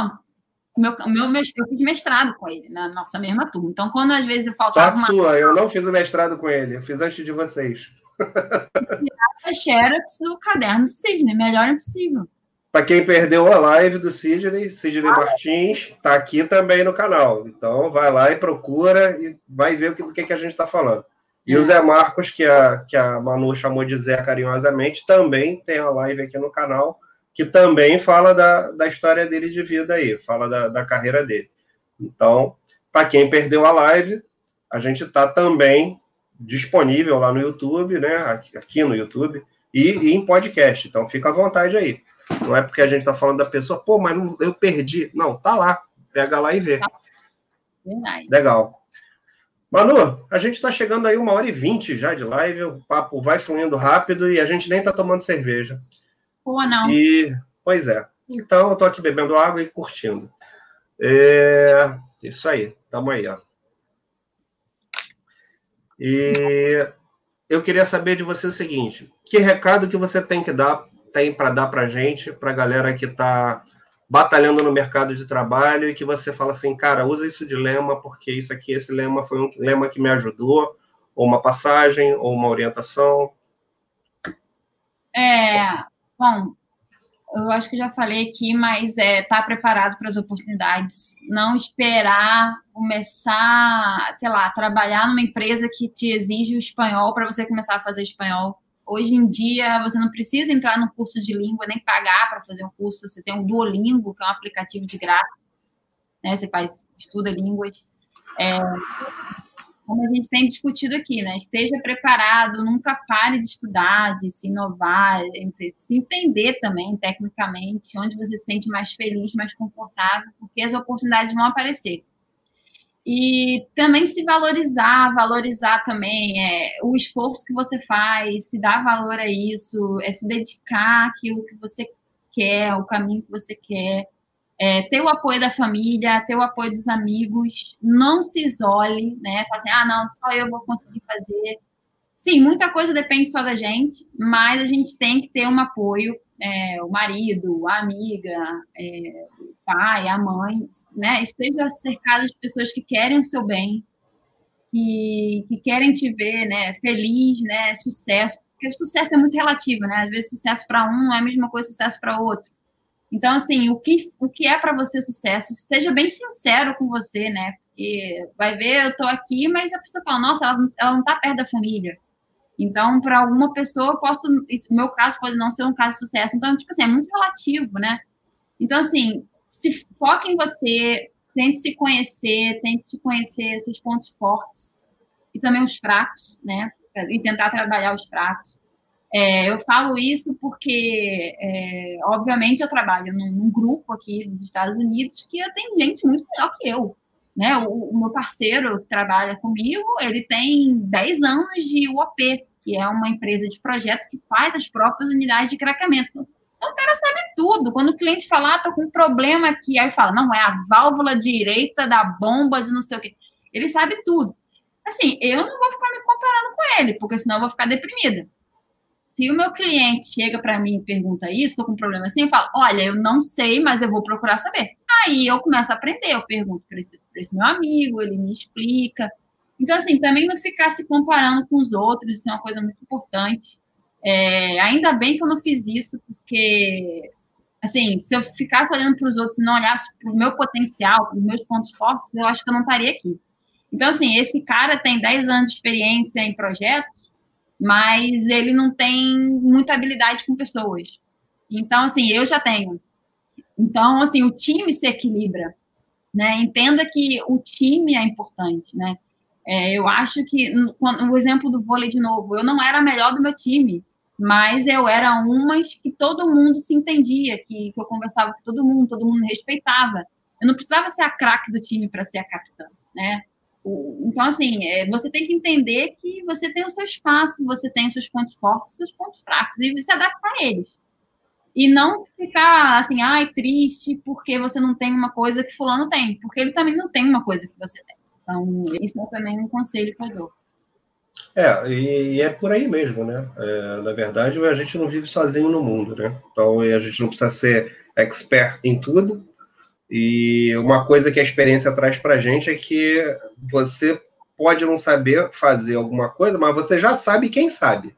Speaker 2: Meu, meu, eu fiz mestrado com ele na nossa mesma turma. Então, quando às vezes eu faltava.
Speaker 1: Sorte uma... sua, eu não fiz o mestrado com ele, eu fiz antes de vocês.
Speaker 2: A xerox do caderno do Sidney, melhor impossível.
Speaker 1: Para quem perdeu a live do Sidney, Sidney ah, Martins está aqui também no canal. Então, vai lá e procura e vai ver o que, do que, que a gente está falando. E é. o Zé Marcos, que a, que a Manu chamou de Zé carinhosamente, também tem a live aqui no canal que também fala da, da história dele de vida aí, fala da, da carreira dele. Então, para quem perdeu a live, a gente está também disponível lá no YouTube, né? Aqui, no YouTube, e, e, em podcast. Então fica à vontade aí. Não é porque a gente está falando da pessoa, pô, mas não, eu perdi. Não, tá lá. Pega lá e vê. Verdade. Legal. Manu, a gente está chegando aí uma hora e vinte já de live, o papo vai fluindo rápido e a gente nem está tomando cerveja.
Speaker 2: Ou não.
Speaker 1: E, pois é. Então, eu tô aqui bebendo água e curtindo. É, isso aí, tamo aí, ó. E eu queria saber de você o seguinte: que recado que você tem que dar, tem para dar para gente, para a galera que está batalhando no mercado de trabalho e que você fala assim, cara, usa isso de lema porque isso aqui, esse lema foi um lema que me ajudou, ou uma passagem, ou uma orientação.
Speaker 2: É, Bom, eu acho que já falei aqui, mas é estar tá preparado para as oportunidades, não esperar começar, sei lá, trabalhar numa empresa que te exige o espanhol para você começar a fazer espanhol. Hoje em dia, você não precisa entrar no curso de língua, nem pagar para fazer um curso. Você tem o Duolingo, que é um aplicativo de graça, né? Você faz, estuda línguas. É, como a gente tem discutido aqui, né? Esteja preparado, nunca pare de estudar, de se inovar, de se entender também tecnicamente, onde você se sente mais feliz, mais confortável, porque as oportunidades vão aparecer. E também se valorizar, valorizar também é, o esforço que você faz, se dar valor a isso, é se dedicar àquilo que você quer, o caminho que você quer é, ter o apoio da família, ter o apoio dos amigos, não se isole, né? Fazer, assim, ah, não, só eu vou conseguir fazer. Sim, muita coisa depende só da gente, mas a gente tem que ter um apoio, é, o marido, a amiga, é, o pai, a mãe, né? Esteja cercado de pessoas que querem o seu bem, que, que querem te ver, né? Feliz, né? Sucesso, porque o sucesso é muito relativo, né? Às vezes sucesso para um é a mesma coisa sucesso para outro. Então, assim, o que, o que é para você sucesso? Seja bem sincero com você, né? Porque vai ver, eu estou aqui, mas a pessoa fala, nossa, ela, ela não está perto da família. Então, para alguma pessoa, eu posso, o meu caso pode não ser um caso de sucesso. Então, tipo assim, é muito relativo, né? Então, assim, se foque em você, tente se conhecer, tente conhecer seus pontos fortes e também os fracos, né? E tentar trabalhar os fracos. É, eu falo isso porque, é, obviamente, eu trabalho num, num, grupo aqui dos Estados Unidos que tenho gente muito melhor que eu. Né? O, o, meu parceiro trabalha comigo, ele tem 10 anos de UOP, que é uma empresa de projeto que faz as próprias unidades de craqueamento. Então, o cara sabe tudo. Quando o cliente fala, ah, tô com um problema aqui, aí fala, não, é a válvula direita da bomba de não sei o quê. Ele sabe tudo. Assim, eu não vou ficar me comparando com ele, porque senão eu vou ficar deprimida se o meu cliente chega para mim e pergunta isso, estou com um problema assim, eu falo, olha, eu não sei, mas eu vou procurar saber. Aí eu começo a aprender, eu pergunto para esse, esse, meu amigo, ele me explica. Então, assim, também não ficar se comparando com os outros, isso é uma coisa muito importante. É, ainda bem que eu não fiz isso, porque, assim, se eu ficasse olhando para os outros e não olhasse para o meu potencial, para os meus pontos fortes, eu acho que eu não estaria aqui. Então, assim, esse cara tem 10 anos de experiência em projetos, mas ele não tem muita habilidade com pessoas. Então, assim, eu já tenho. Então, assim, o time se equilibra, né? Entenda que o time é importante, né? É, eu acho que, o exemplo do vôlei de novo, eu não era a melhor do meu time, mas eu era uma que todo mundo se entendia, que, que eu conversava com todo mundo, todo mundo respeitava. Eu não precisava ser a craque do time para ser a capitã, né? Então, assim, é, você tem que entender que você tem o seu espaço, você tem os seus pontos fortes e seus pontos fracos, e se adaptar a eles. E não ficar assim, ai, triste, porque você não tem uma coisa que fulano tem, porque ele também não tem uma coisa que você tem. Então, isso é também um conselho que eu dou.
Speaker 1: É, e, é por aí mesmo, né? É, na verdade, a gente não vive sozinho no mundo, né? Então, a gente não precisa ser expert em tudo. E uma coisa que a experiência traz para a gente é que você pode não saber fazer alguma coisa, mas você já sabe quem sabe.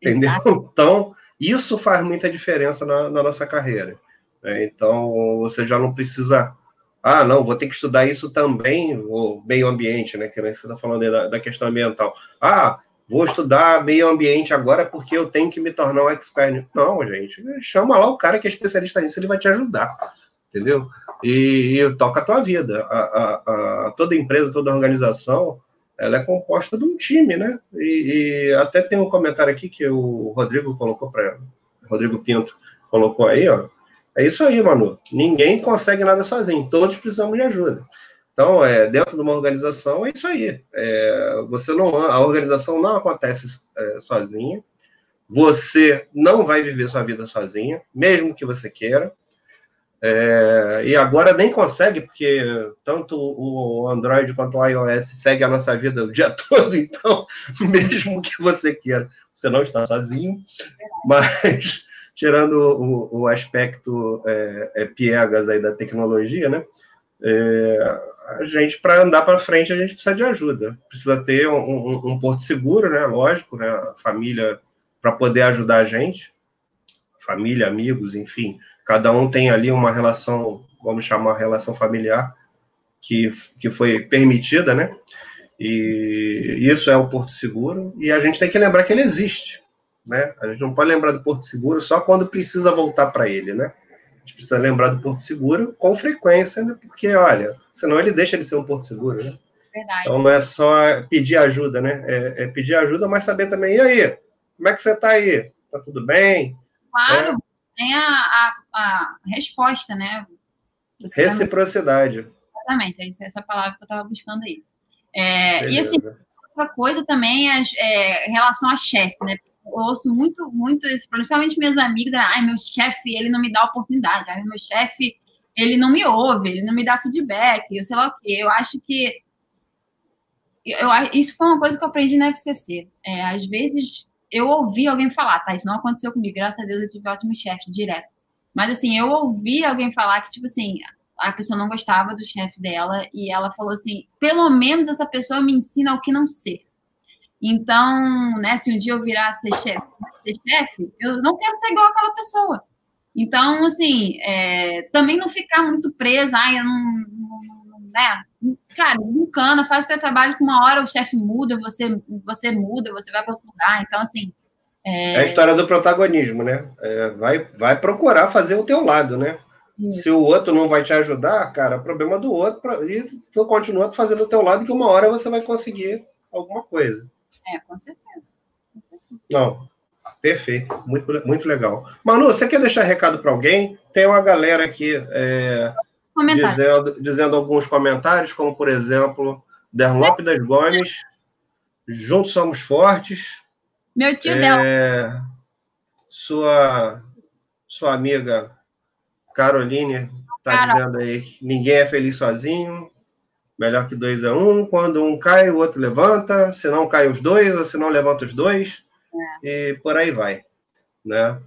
Speaker 1: Entendeu? Exato. Então, isso faz muita diferença na, na nossa carreira. Né? Então, você já não precisa ah, não, vou ter que estudar isso também, o meio ambiente, né? Que você está falando da, da, questão ambiental. Ah, vou estudar meio ambiente agora porque eu tenho que me tornar um expert. Não, gente, chama lá o cara que é especialista nisso, ele vai te ajudar, entendeu? E, e toca a tua vida. A, a, a, toda empresa, toda organização, ela é composta de um time, né? E, e até tem um comentário aqui que o Rodrigo colocou para Rodrigo Pinto colocou aí, ó é isso aí, Manu. Ninguém consegue nada sozinho, todos precisamos de ajuda. Então, é, dentro de uma organização, é isso aí. É, você não, a organização não acontece é, sozinha. Você não vai viver sua vida sozinha, mesmo que você queira. É, e agora nem consegue, porque tanto o Android quanto o iOS segue a nossa vida o dia todo, então, mesmo que você queira, você não está sozinho. Mas tirando o, o aspecto é, é, piegas aí da tecnologia, né? É, a gente, para andar para frente, a gente precisa de ajuda. Precisa ter um, um, um porto seguro, né? Lógico, né? A família para poder ajudar a gente. Família, amigos, enfim. Cada um tem ali uma relação, vamos chamar relação familiar, que, que foi permitida, né? E isso é o Porto Seguro. E a gente tem que lembrar que ele existe né? A gente não pode lembrar do Porto Seguro só quando precisa voltar para ele, né? A gente precisa lembrar do Porto Seguro com frequência, né? porque, olha, senão ele deixa de ser um Porto Seguro, né? Verdade. Então não é só pedir ajuda, né? É, é, pedir ajuda, mas saber também, e aí, como é que você está aí? Tá tudo bem?
Speaker 2: Claro, é. Tem a, a, a, resposta, né?
Speaker 1: Você Reciprocidade.
Speaker 2: Exatamente, é essa palavra que eu estava buscando aí. É, e assim, outra coisa também é, é em relação a chefe, né? ouço muito, muito principalmente minhas amigas, ai, meu chefe, ele não me dá oportunidade, ai, meu chefe, ele não me ouve, ele não me dá feedback, eu sei lá o quê. Eu acho que eu, isso foi uma coisa que eu aprendi na FCC. É, às vezes eu ouvi alguém falar, tá? Isso não aconteceu comigo, graças a Deus eu tive ótimos chefes direto. Mas assim, eu ouvi alguém falar que, tipo assim, a pessoa não gostava do chefe dela e ela falou assim: pelo menos essa pessoa me ensina o que não ser. Então, né, se um dia eu virar ser chefe, ser chefe, eu não quero ser igual aquela pessoa. Então, assim, é, também não ficar muito presa, ai, eu não, não né? Cara, cana, faz o teu trabalho que uma hora o chefe muda, você, você muda, você vai para outro lugar. Então, assim.
Speaker 1: É... é a história do protagonismo, né? É, vai, vai procurar fazer o teu lado, né? Isso. Se o outro não vai te ajudar, cara, problema do outro, e tu continua fazendo o teu lado, que uma hora você vai conseguir alguma coisa.
Speaker 2: É, com certeza.
Speaker 1: Não, perfeito, muito, muito legal. Manu, você quer deixar recado para alguém? Tem uma galera aqui é, dizendo, dizendo alguns comentários, como por exemplo, Derlop das Gomes, Juntos Somos Fortes.
Speaker 2: Meu tio é,
Speaker 1: Del. Sua, sua amiga Caroline está dizendo aí ninguém é feliz sozinho. Melhor que dois é um. Quando um cai, o outro levanta. Se não cai os dois, ou se não levanta os dois. É. E por aí vai. Né?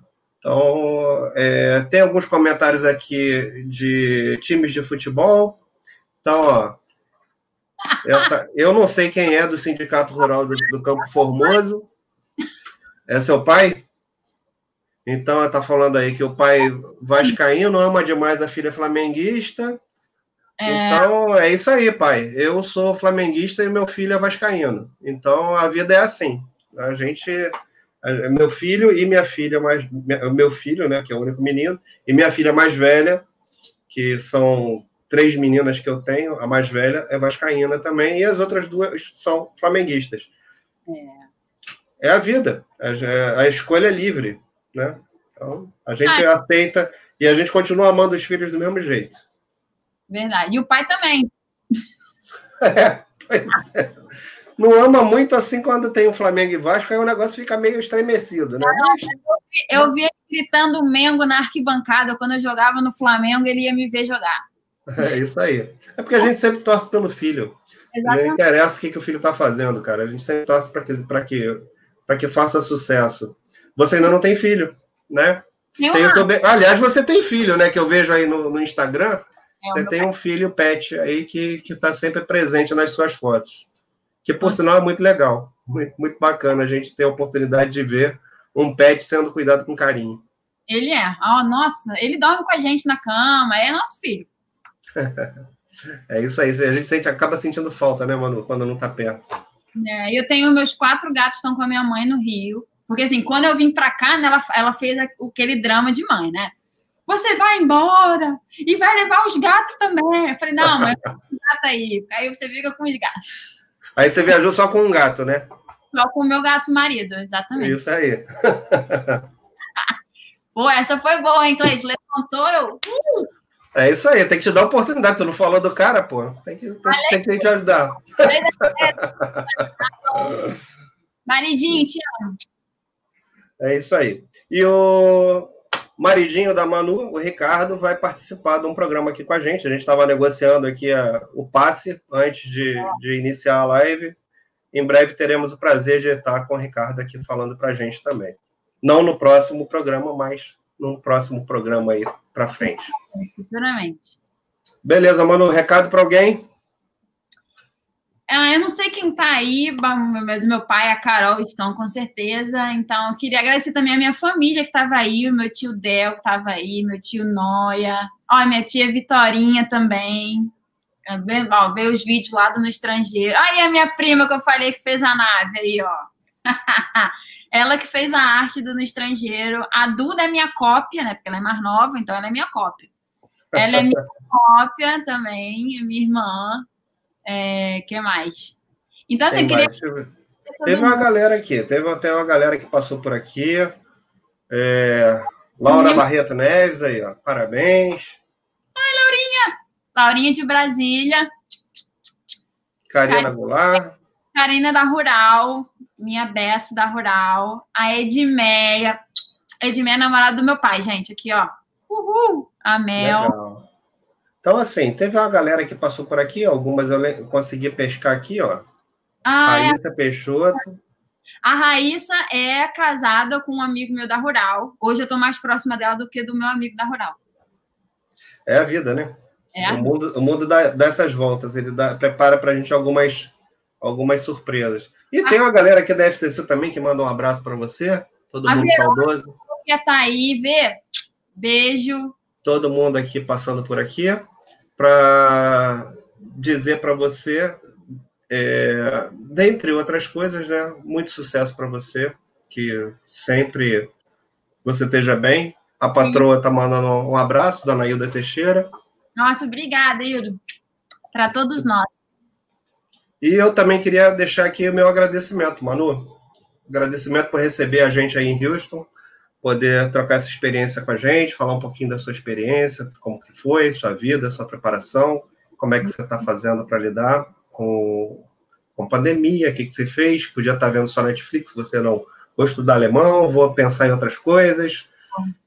Speaker 1: Então, é, tem alguns comentários aqui de times de futebol. Então, ó, essa, eu não sei quem é do Sindicato Rural do, do Campo Formoso. É seu pai? Então, ela está falando aí que o pai vascaíno ama demais a filha flamenguista é... Então, é isso aí, pai. Eu sou flamenguista e meu filho é vascaíno. Então, a vida é assim. A gente... Meu filho e minha filha mais... Meu filho, né, que é o único menino, e minha filha mais velha, que são três meninas que eu tenho, a mais velha é vascaína também, e as outras duas são flamenguistas. É, é a vida. A, a, escolha é livre, né? Então, a gente ah, aceita e a gente continua amando os filhos do mesmo jeito.
Speaker 2: Verdade. E o pai também.
Speaker 1: É, Pois é. Não ama muito assim quando tem o Flamengo e Vasco, aí o negócio fica meio estremecido, né?
Speaker 2: Eu vi ele gritando Mengo na arquibancada. Quando eu jogava no Flamengo, ele ia me ver jogar.
Speaker 1: É isso aí. É porque a gente sempre torce pelo filho. Exatamente. Não interessa o que, que o filho está fazendo, cara. A gente sempre torce para que, que, que faça sucesso. Você ainda não tem filho, né? Tem Aliás, você tem filho, né? Que eu vejo aí no, no Instagram. É você tem um filho pet aí que está sempre presente nas suas fotos. Que, por ah. sinal, é muito legal. Muito, muito bacana a gente ter a oportunidade de ver um pet sendo cuidado com carinho.
Speaker 2: Ele é. Oh, nossa, ele dorme com a gente na cama, é nosso filho.
Speaker 1: é isso aí. A gente sente, acaba sentindo falta, né, Manu, quando não tá perto.
Speaker 2: É, eu tenho meus quatro gatos estão com a minha mãe no Rio. Porque, assim, quando eu vim para cá, né, ela, ela fez aquele drama de mãe, né? Você vai embora e vai levar os gatos também. Eu falei, não, mas gato aí. Aí você fica com os gatos.
Speaker 1: Aí você viajou só com um gato, né?
Speaker 2: Só com o meu gato marido, exatamente.
Speaker 1: Isso aí.
Speaker 2: Pô, essa foi boa, hein, Cleiton? Levantou, eu. Uh!
Speaker 1: É isso aí, tem que te dar oportunidade. Tu não falou do cara, pô. Tem que, tem, tem que te ajudar.
Speaker 2: Maridinho, te amo.
Speaker 1: É isso aí. E o maridinho da Manu, o Ricardo, vai participar de um programa aqui com a gente. A gente estava negociando aqui a, o passe antes de, de iniciar a live. Em breve teremos o prazer de estar com o Ricardo aqui falando para a gente também. Não no próximo programa, mas no próximo programa aí para frente.
Speaker 2: Futuramente.
Speaker 1: Beleza, mano. Recado para alguém?
Speaker 2: Ah, eu não sei quem está aí, mas meu pai e a Carol estão com certeza. Então, eu queria agradecer também a minha família que estava aí, o meu tio Del que estava aí, meu tio Noia, ó, minha tia Vitorinha também. Ó, ver os vídeos lá do no estrangeiro. Aí a minha prima que eu falei que fez a nave aí, ó. ela que fez a arte do no estrangeiro. A Duda é minha cópia, né? Porque ela é mais nova, então ela é minha cópia. Ela é minha cópia também, minha irmã. É, que mais? Então, assim, queria.
Speaker 1: Teve uma galera aqui, teve até uma galera que passou por aqui. É... Laura uhum. Barreto Neves aí, ó. Parabéns.
Speaker 2: Ai, Laurinha! Laurinha de Brasília.
Speaker 1: Karina. Goulart.
Speaker 2: Karina da Rural, minha best da Rural. A Edmeia. Edmeia é namorada do meu pai, gente. Aqui, ó. Uhul! A Mel. Legal.
Speaker 1: Então, assim, teve uma galera que passou por aqui, algumas eu consegui pescar aqui, ó. Ah, é. Raíssa é... Peixoto.
Speaker 2: A Raíssa é casada com um amigo meu da Rural. Hoje eu estou mais próxima dela do que do meu amigo da Rural.
Speaker 1: É a vida, né? É o mundo, o mundo dá, dá essas voltas. Ele dá, prepara para a gente algumas, algumas surpresas. E tem uma galera aqui da FCC também que manda um abraço para você. Todo a mundo Verônica, saudoso.
Speaker 2: Que tá aí, Vê. Beijo.
Speaker 1: Todo mundo aqui passando por aqui para dizer para você, é, dentre outras coisas, né, muito sucesso para você, que sempre você esteja bem. A patroa está mandando um abraço, dona Hilda Teixeira.
Speaker 2: Nossa, obrigada, Hilda, para todos nós.
Speaker 1: E eu também queria deixar aqui o meu agradecimento, Manu. Agradecimento por receber a gente aí em Houston poder trocar essa experiência com a gente, falar um pouquinho da sua experiência, como que foi, sua vida, sua preparação, como é que você está fazendo para lidar com, com pandemia, o que, que você fez, podia estar tá vendo só Netflix, você não vou estudar alemão, vou pensar em outras coisas.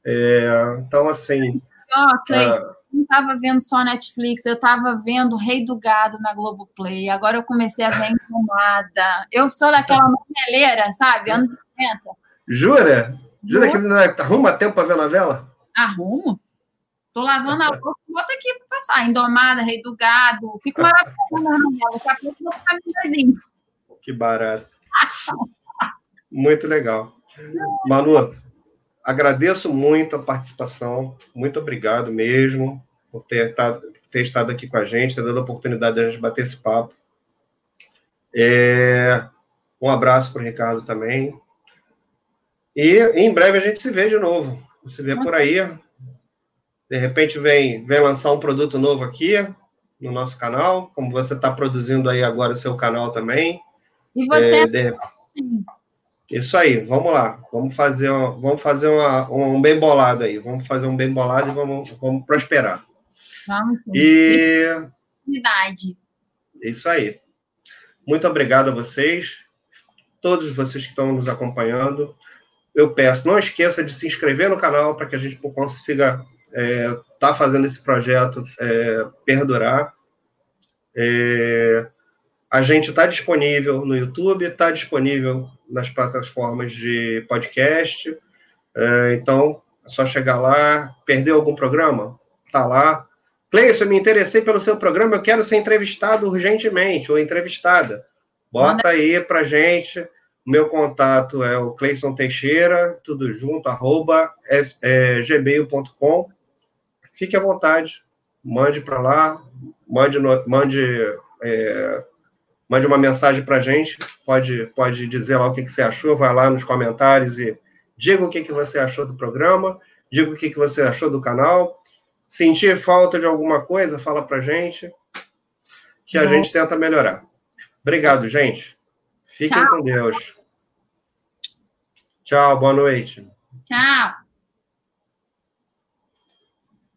Speaker 1: É, então, assim...
Speaker 2: Oh, Cleiton, ah, não estava vendo só Netflix, eu estava vendo Rei do Gado na Globoplay, agora eu comecei a ver Encomada. Eu sou daquela noveleira, sabe, anos 80.
Speaker 1: Jura? Jura que ele arruma tempo para ver a novela?
Speaker 2: Arrumo. Tô lavando a louça, bota aqui para passar. Indomada, Rei do Gado. Fico maravilhosa na novela. Daqui a pouco vou ficar.
Speaker 1: Que barato. muito legal. Manu, agradeço muito a participação. Muito obrigado mesmo por ter, ter estado aqui com a gente, ter dado a oportunidade de a gente bater esse papo. É, um abraço para o Ricardo também. E em breve a gente se vê de novo. Você vê por aí. De repente vem, vem lançar um produto novo aqui no nosso canal, como você está produzindo aí agora o seu canal também.
Speaker 2: E você? É,
Speaker 1: de... Isso aí, vamos lá. Vamos fazer, um, vamos fazer uma, um bem bolado aí. Vamos fazer um bem bolado e vamos, vamos prosperar.
Speaker 2: Vamos.
Speaker 1: E.
Speaker 2: Verdade.
Speaker 1: Isso aí. Muito obrigado a vocês, todos vocês que estão nos acompanhando. Eu peço, não esqueça de se inscrever no canal para que a gente consiga estar é, tá fazendo esse projeto é, perdurar. É, a gente está disponível no YouTube, está disponível nas plataformas de podcast. É, então, é só chegar lá. Perdeu algum programa? Tá lá. Cleison, eu me interessei pelo seu programa, eu quero ser entrevistado urgentemente, ou entrevistada. Bota aí pra gente. Meu contato é o Cleison Teixeira, tudo junto, arroba é, gmail.com. Fique à vontade, mande para lá, mande, mande, é, mande uma mensagem para a gente, pode, pode dizer lá o que, que você achou, vai lá nos comentários e diga o que, que você achou do programa, diga o que, que você achou do canal. Sentir falta de alguma coisa, fala para gente, que a Bom. gente tenta melhorar. Obrigado, gente. Fiquem Tchau. com Deus. Tchau, boa noite.
Speaker 2: Tchau.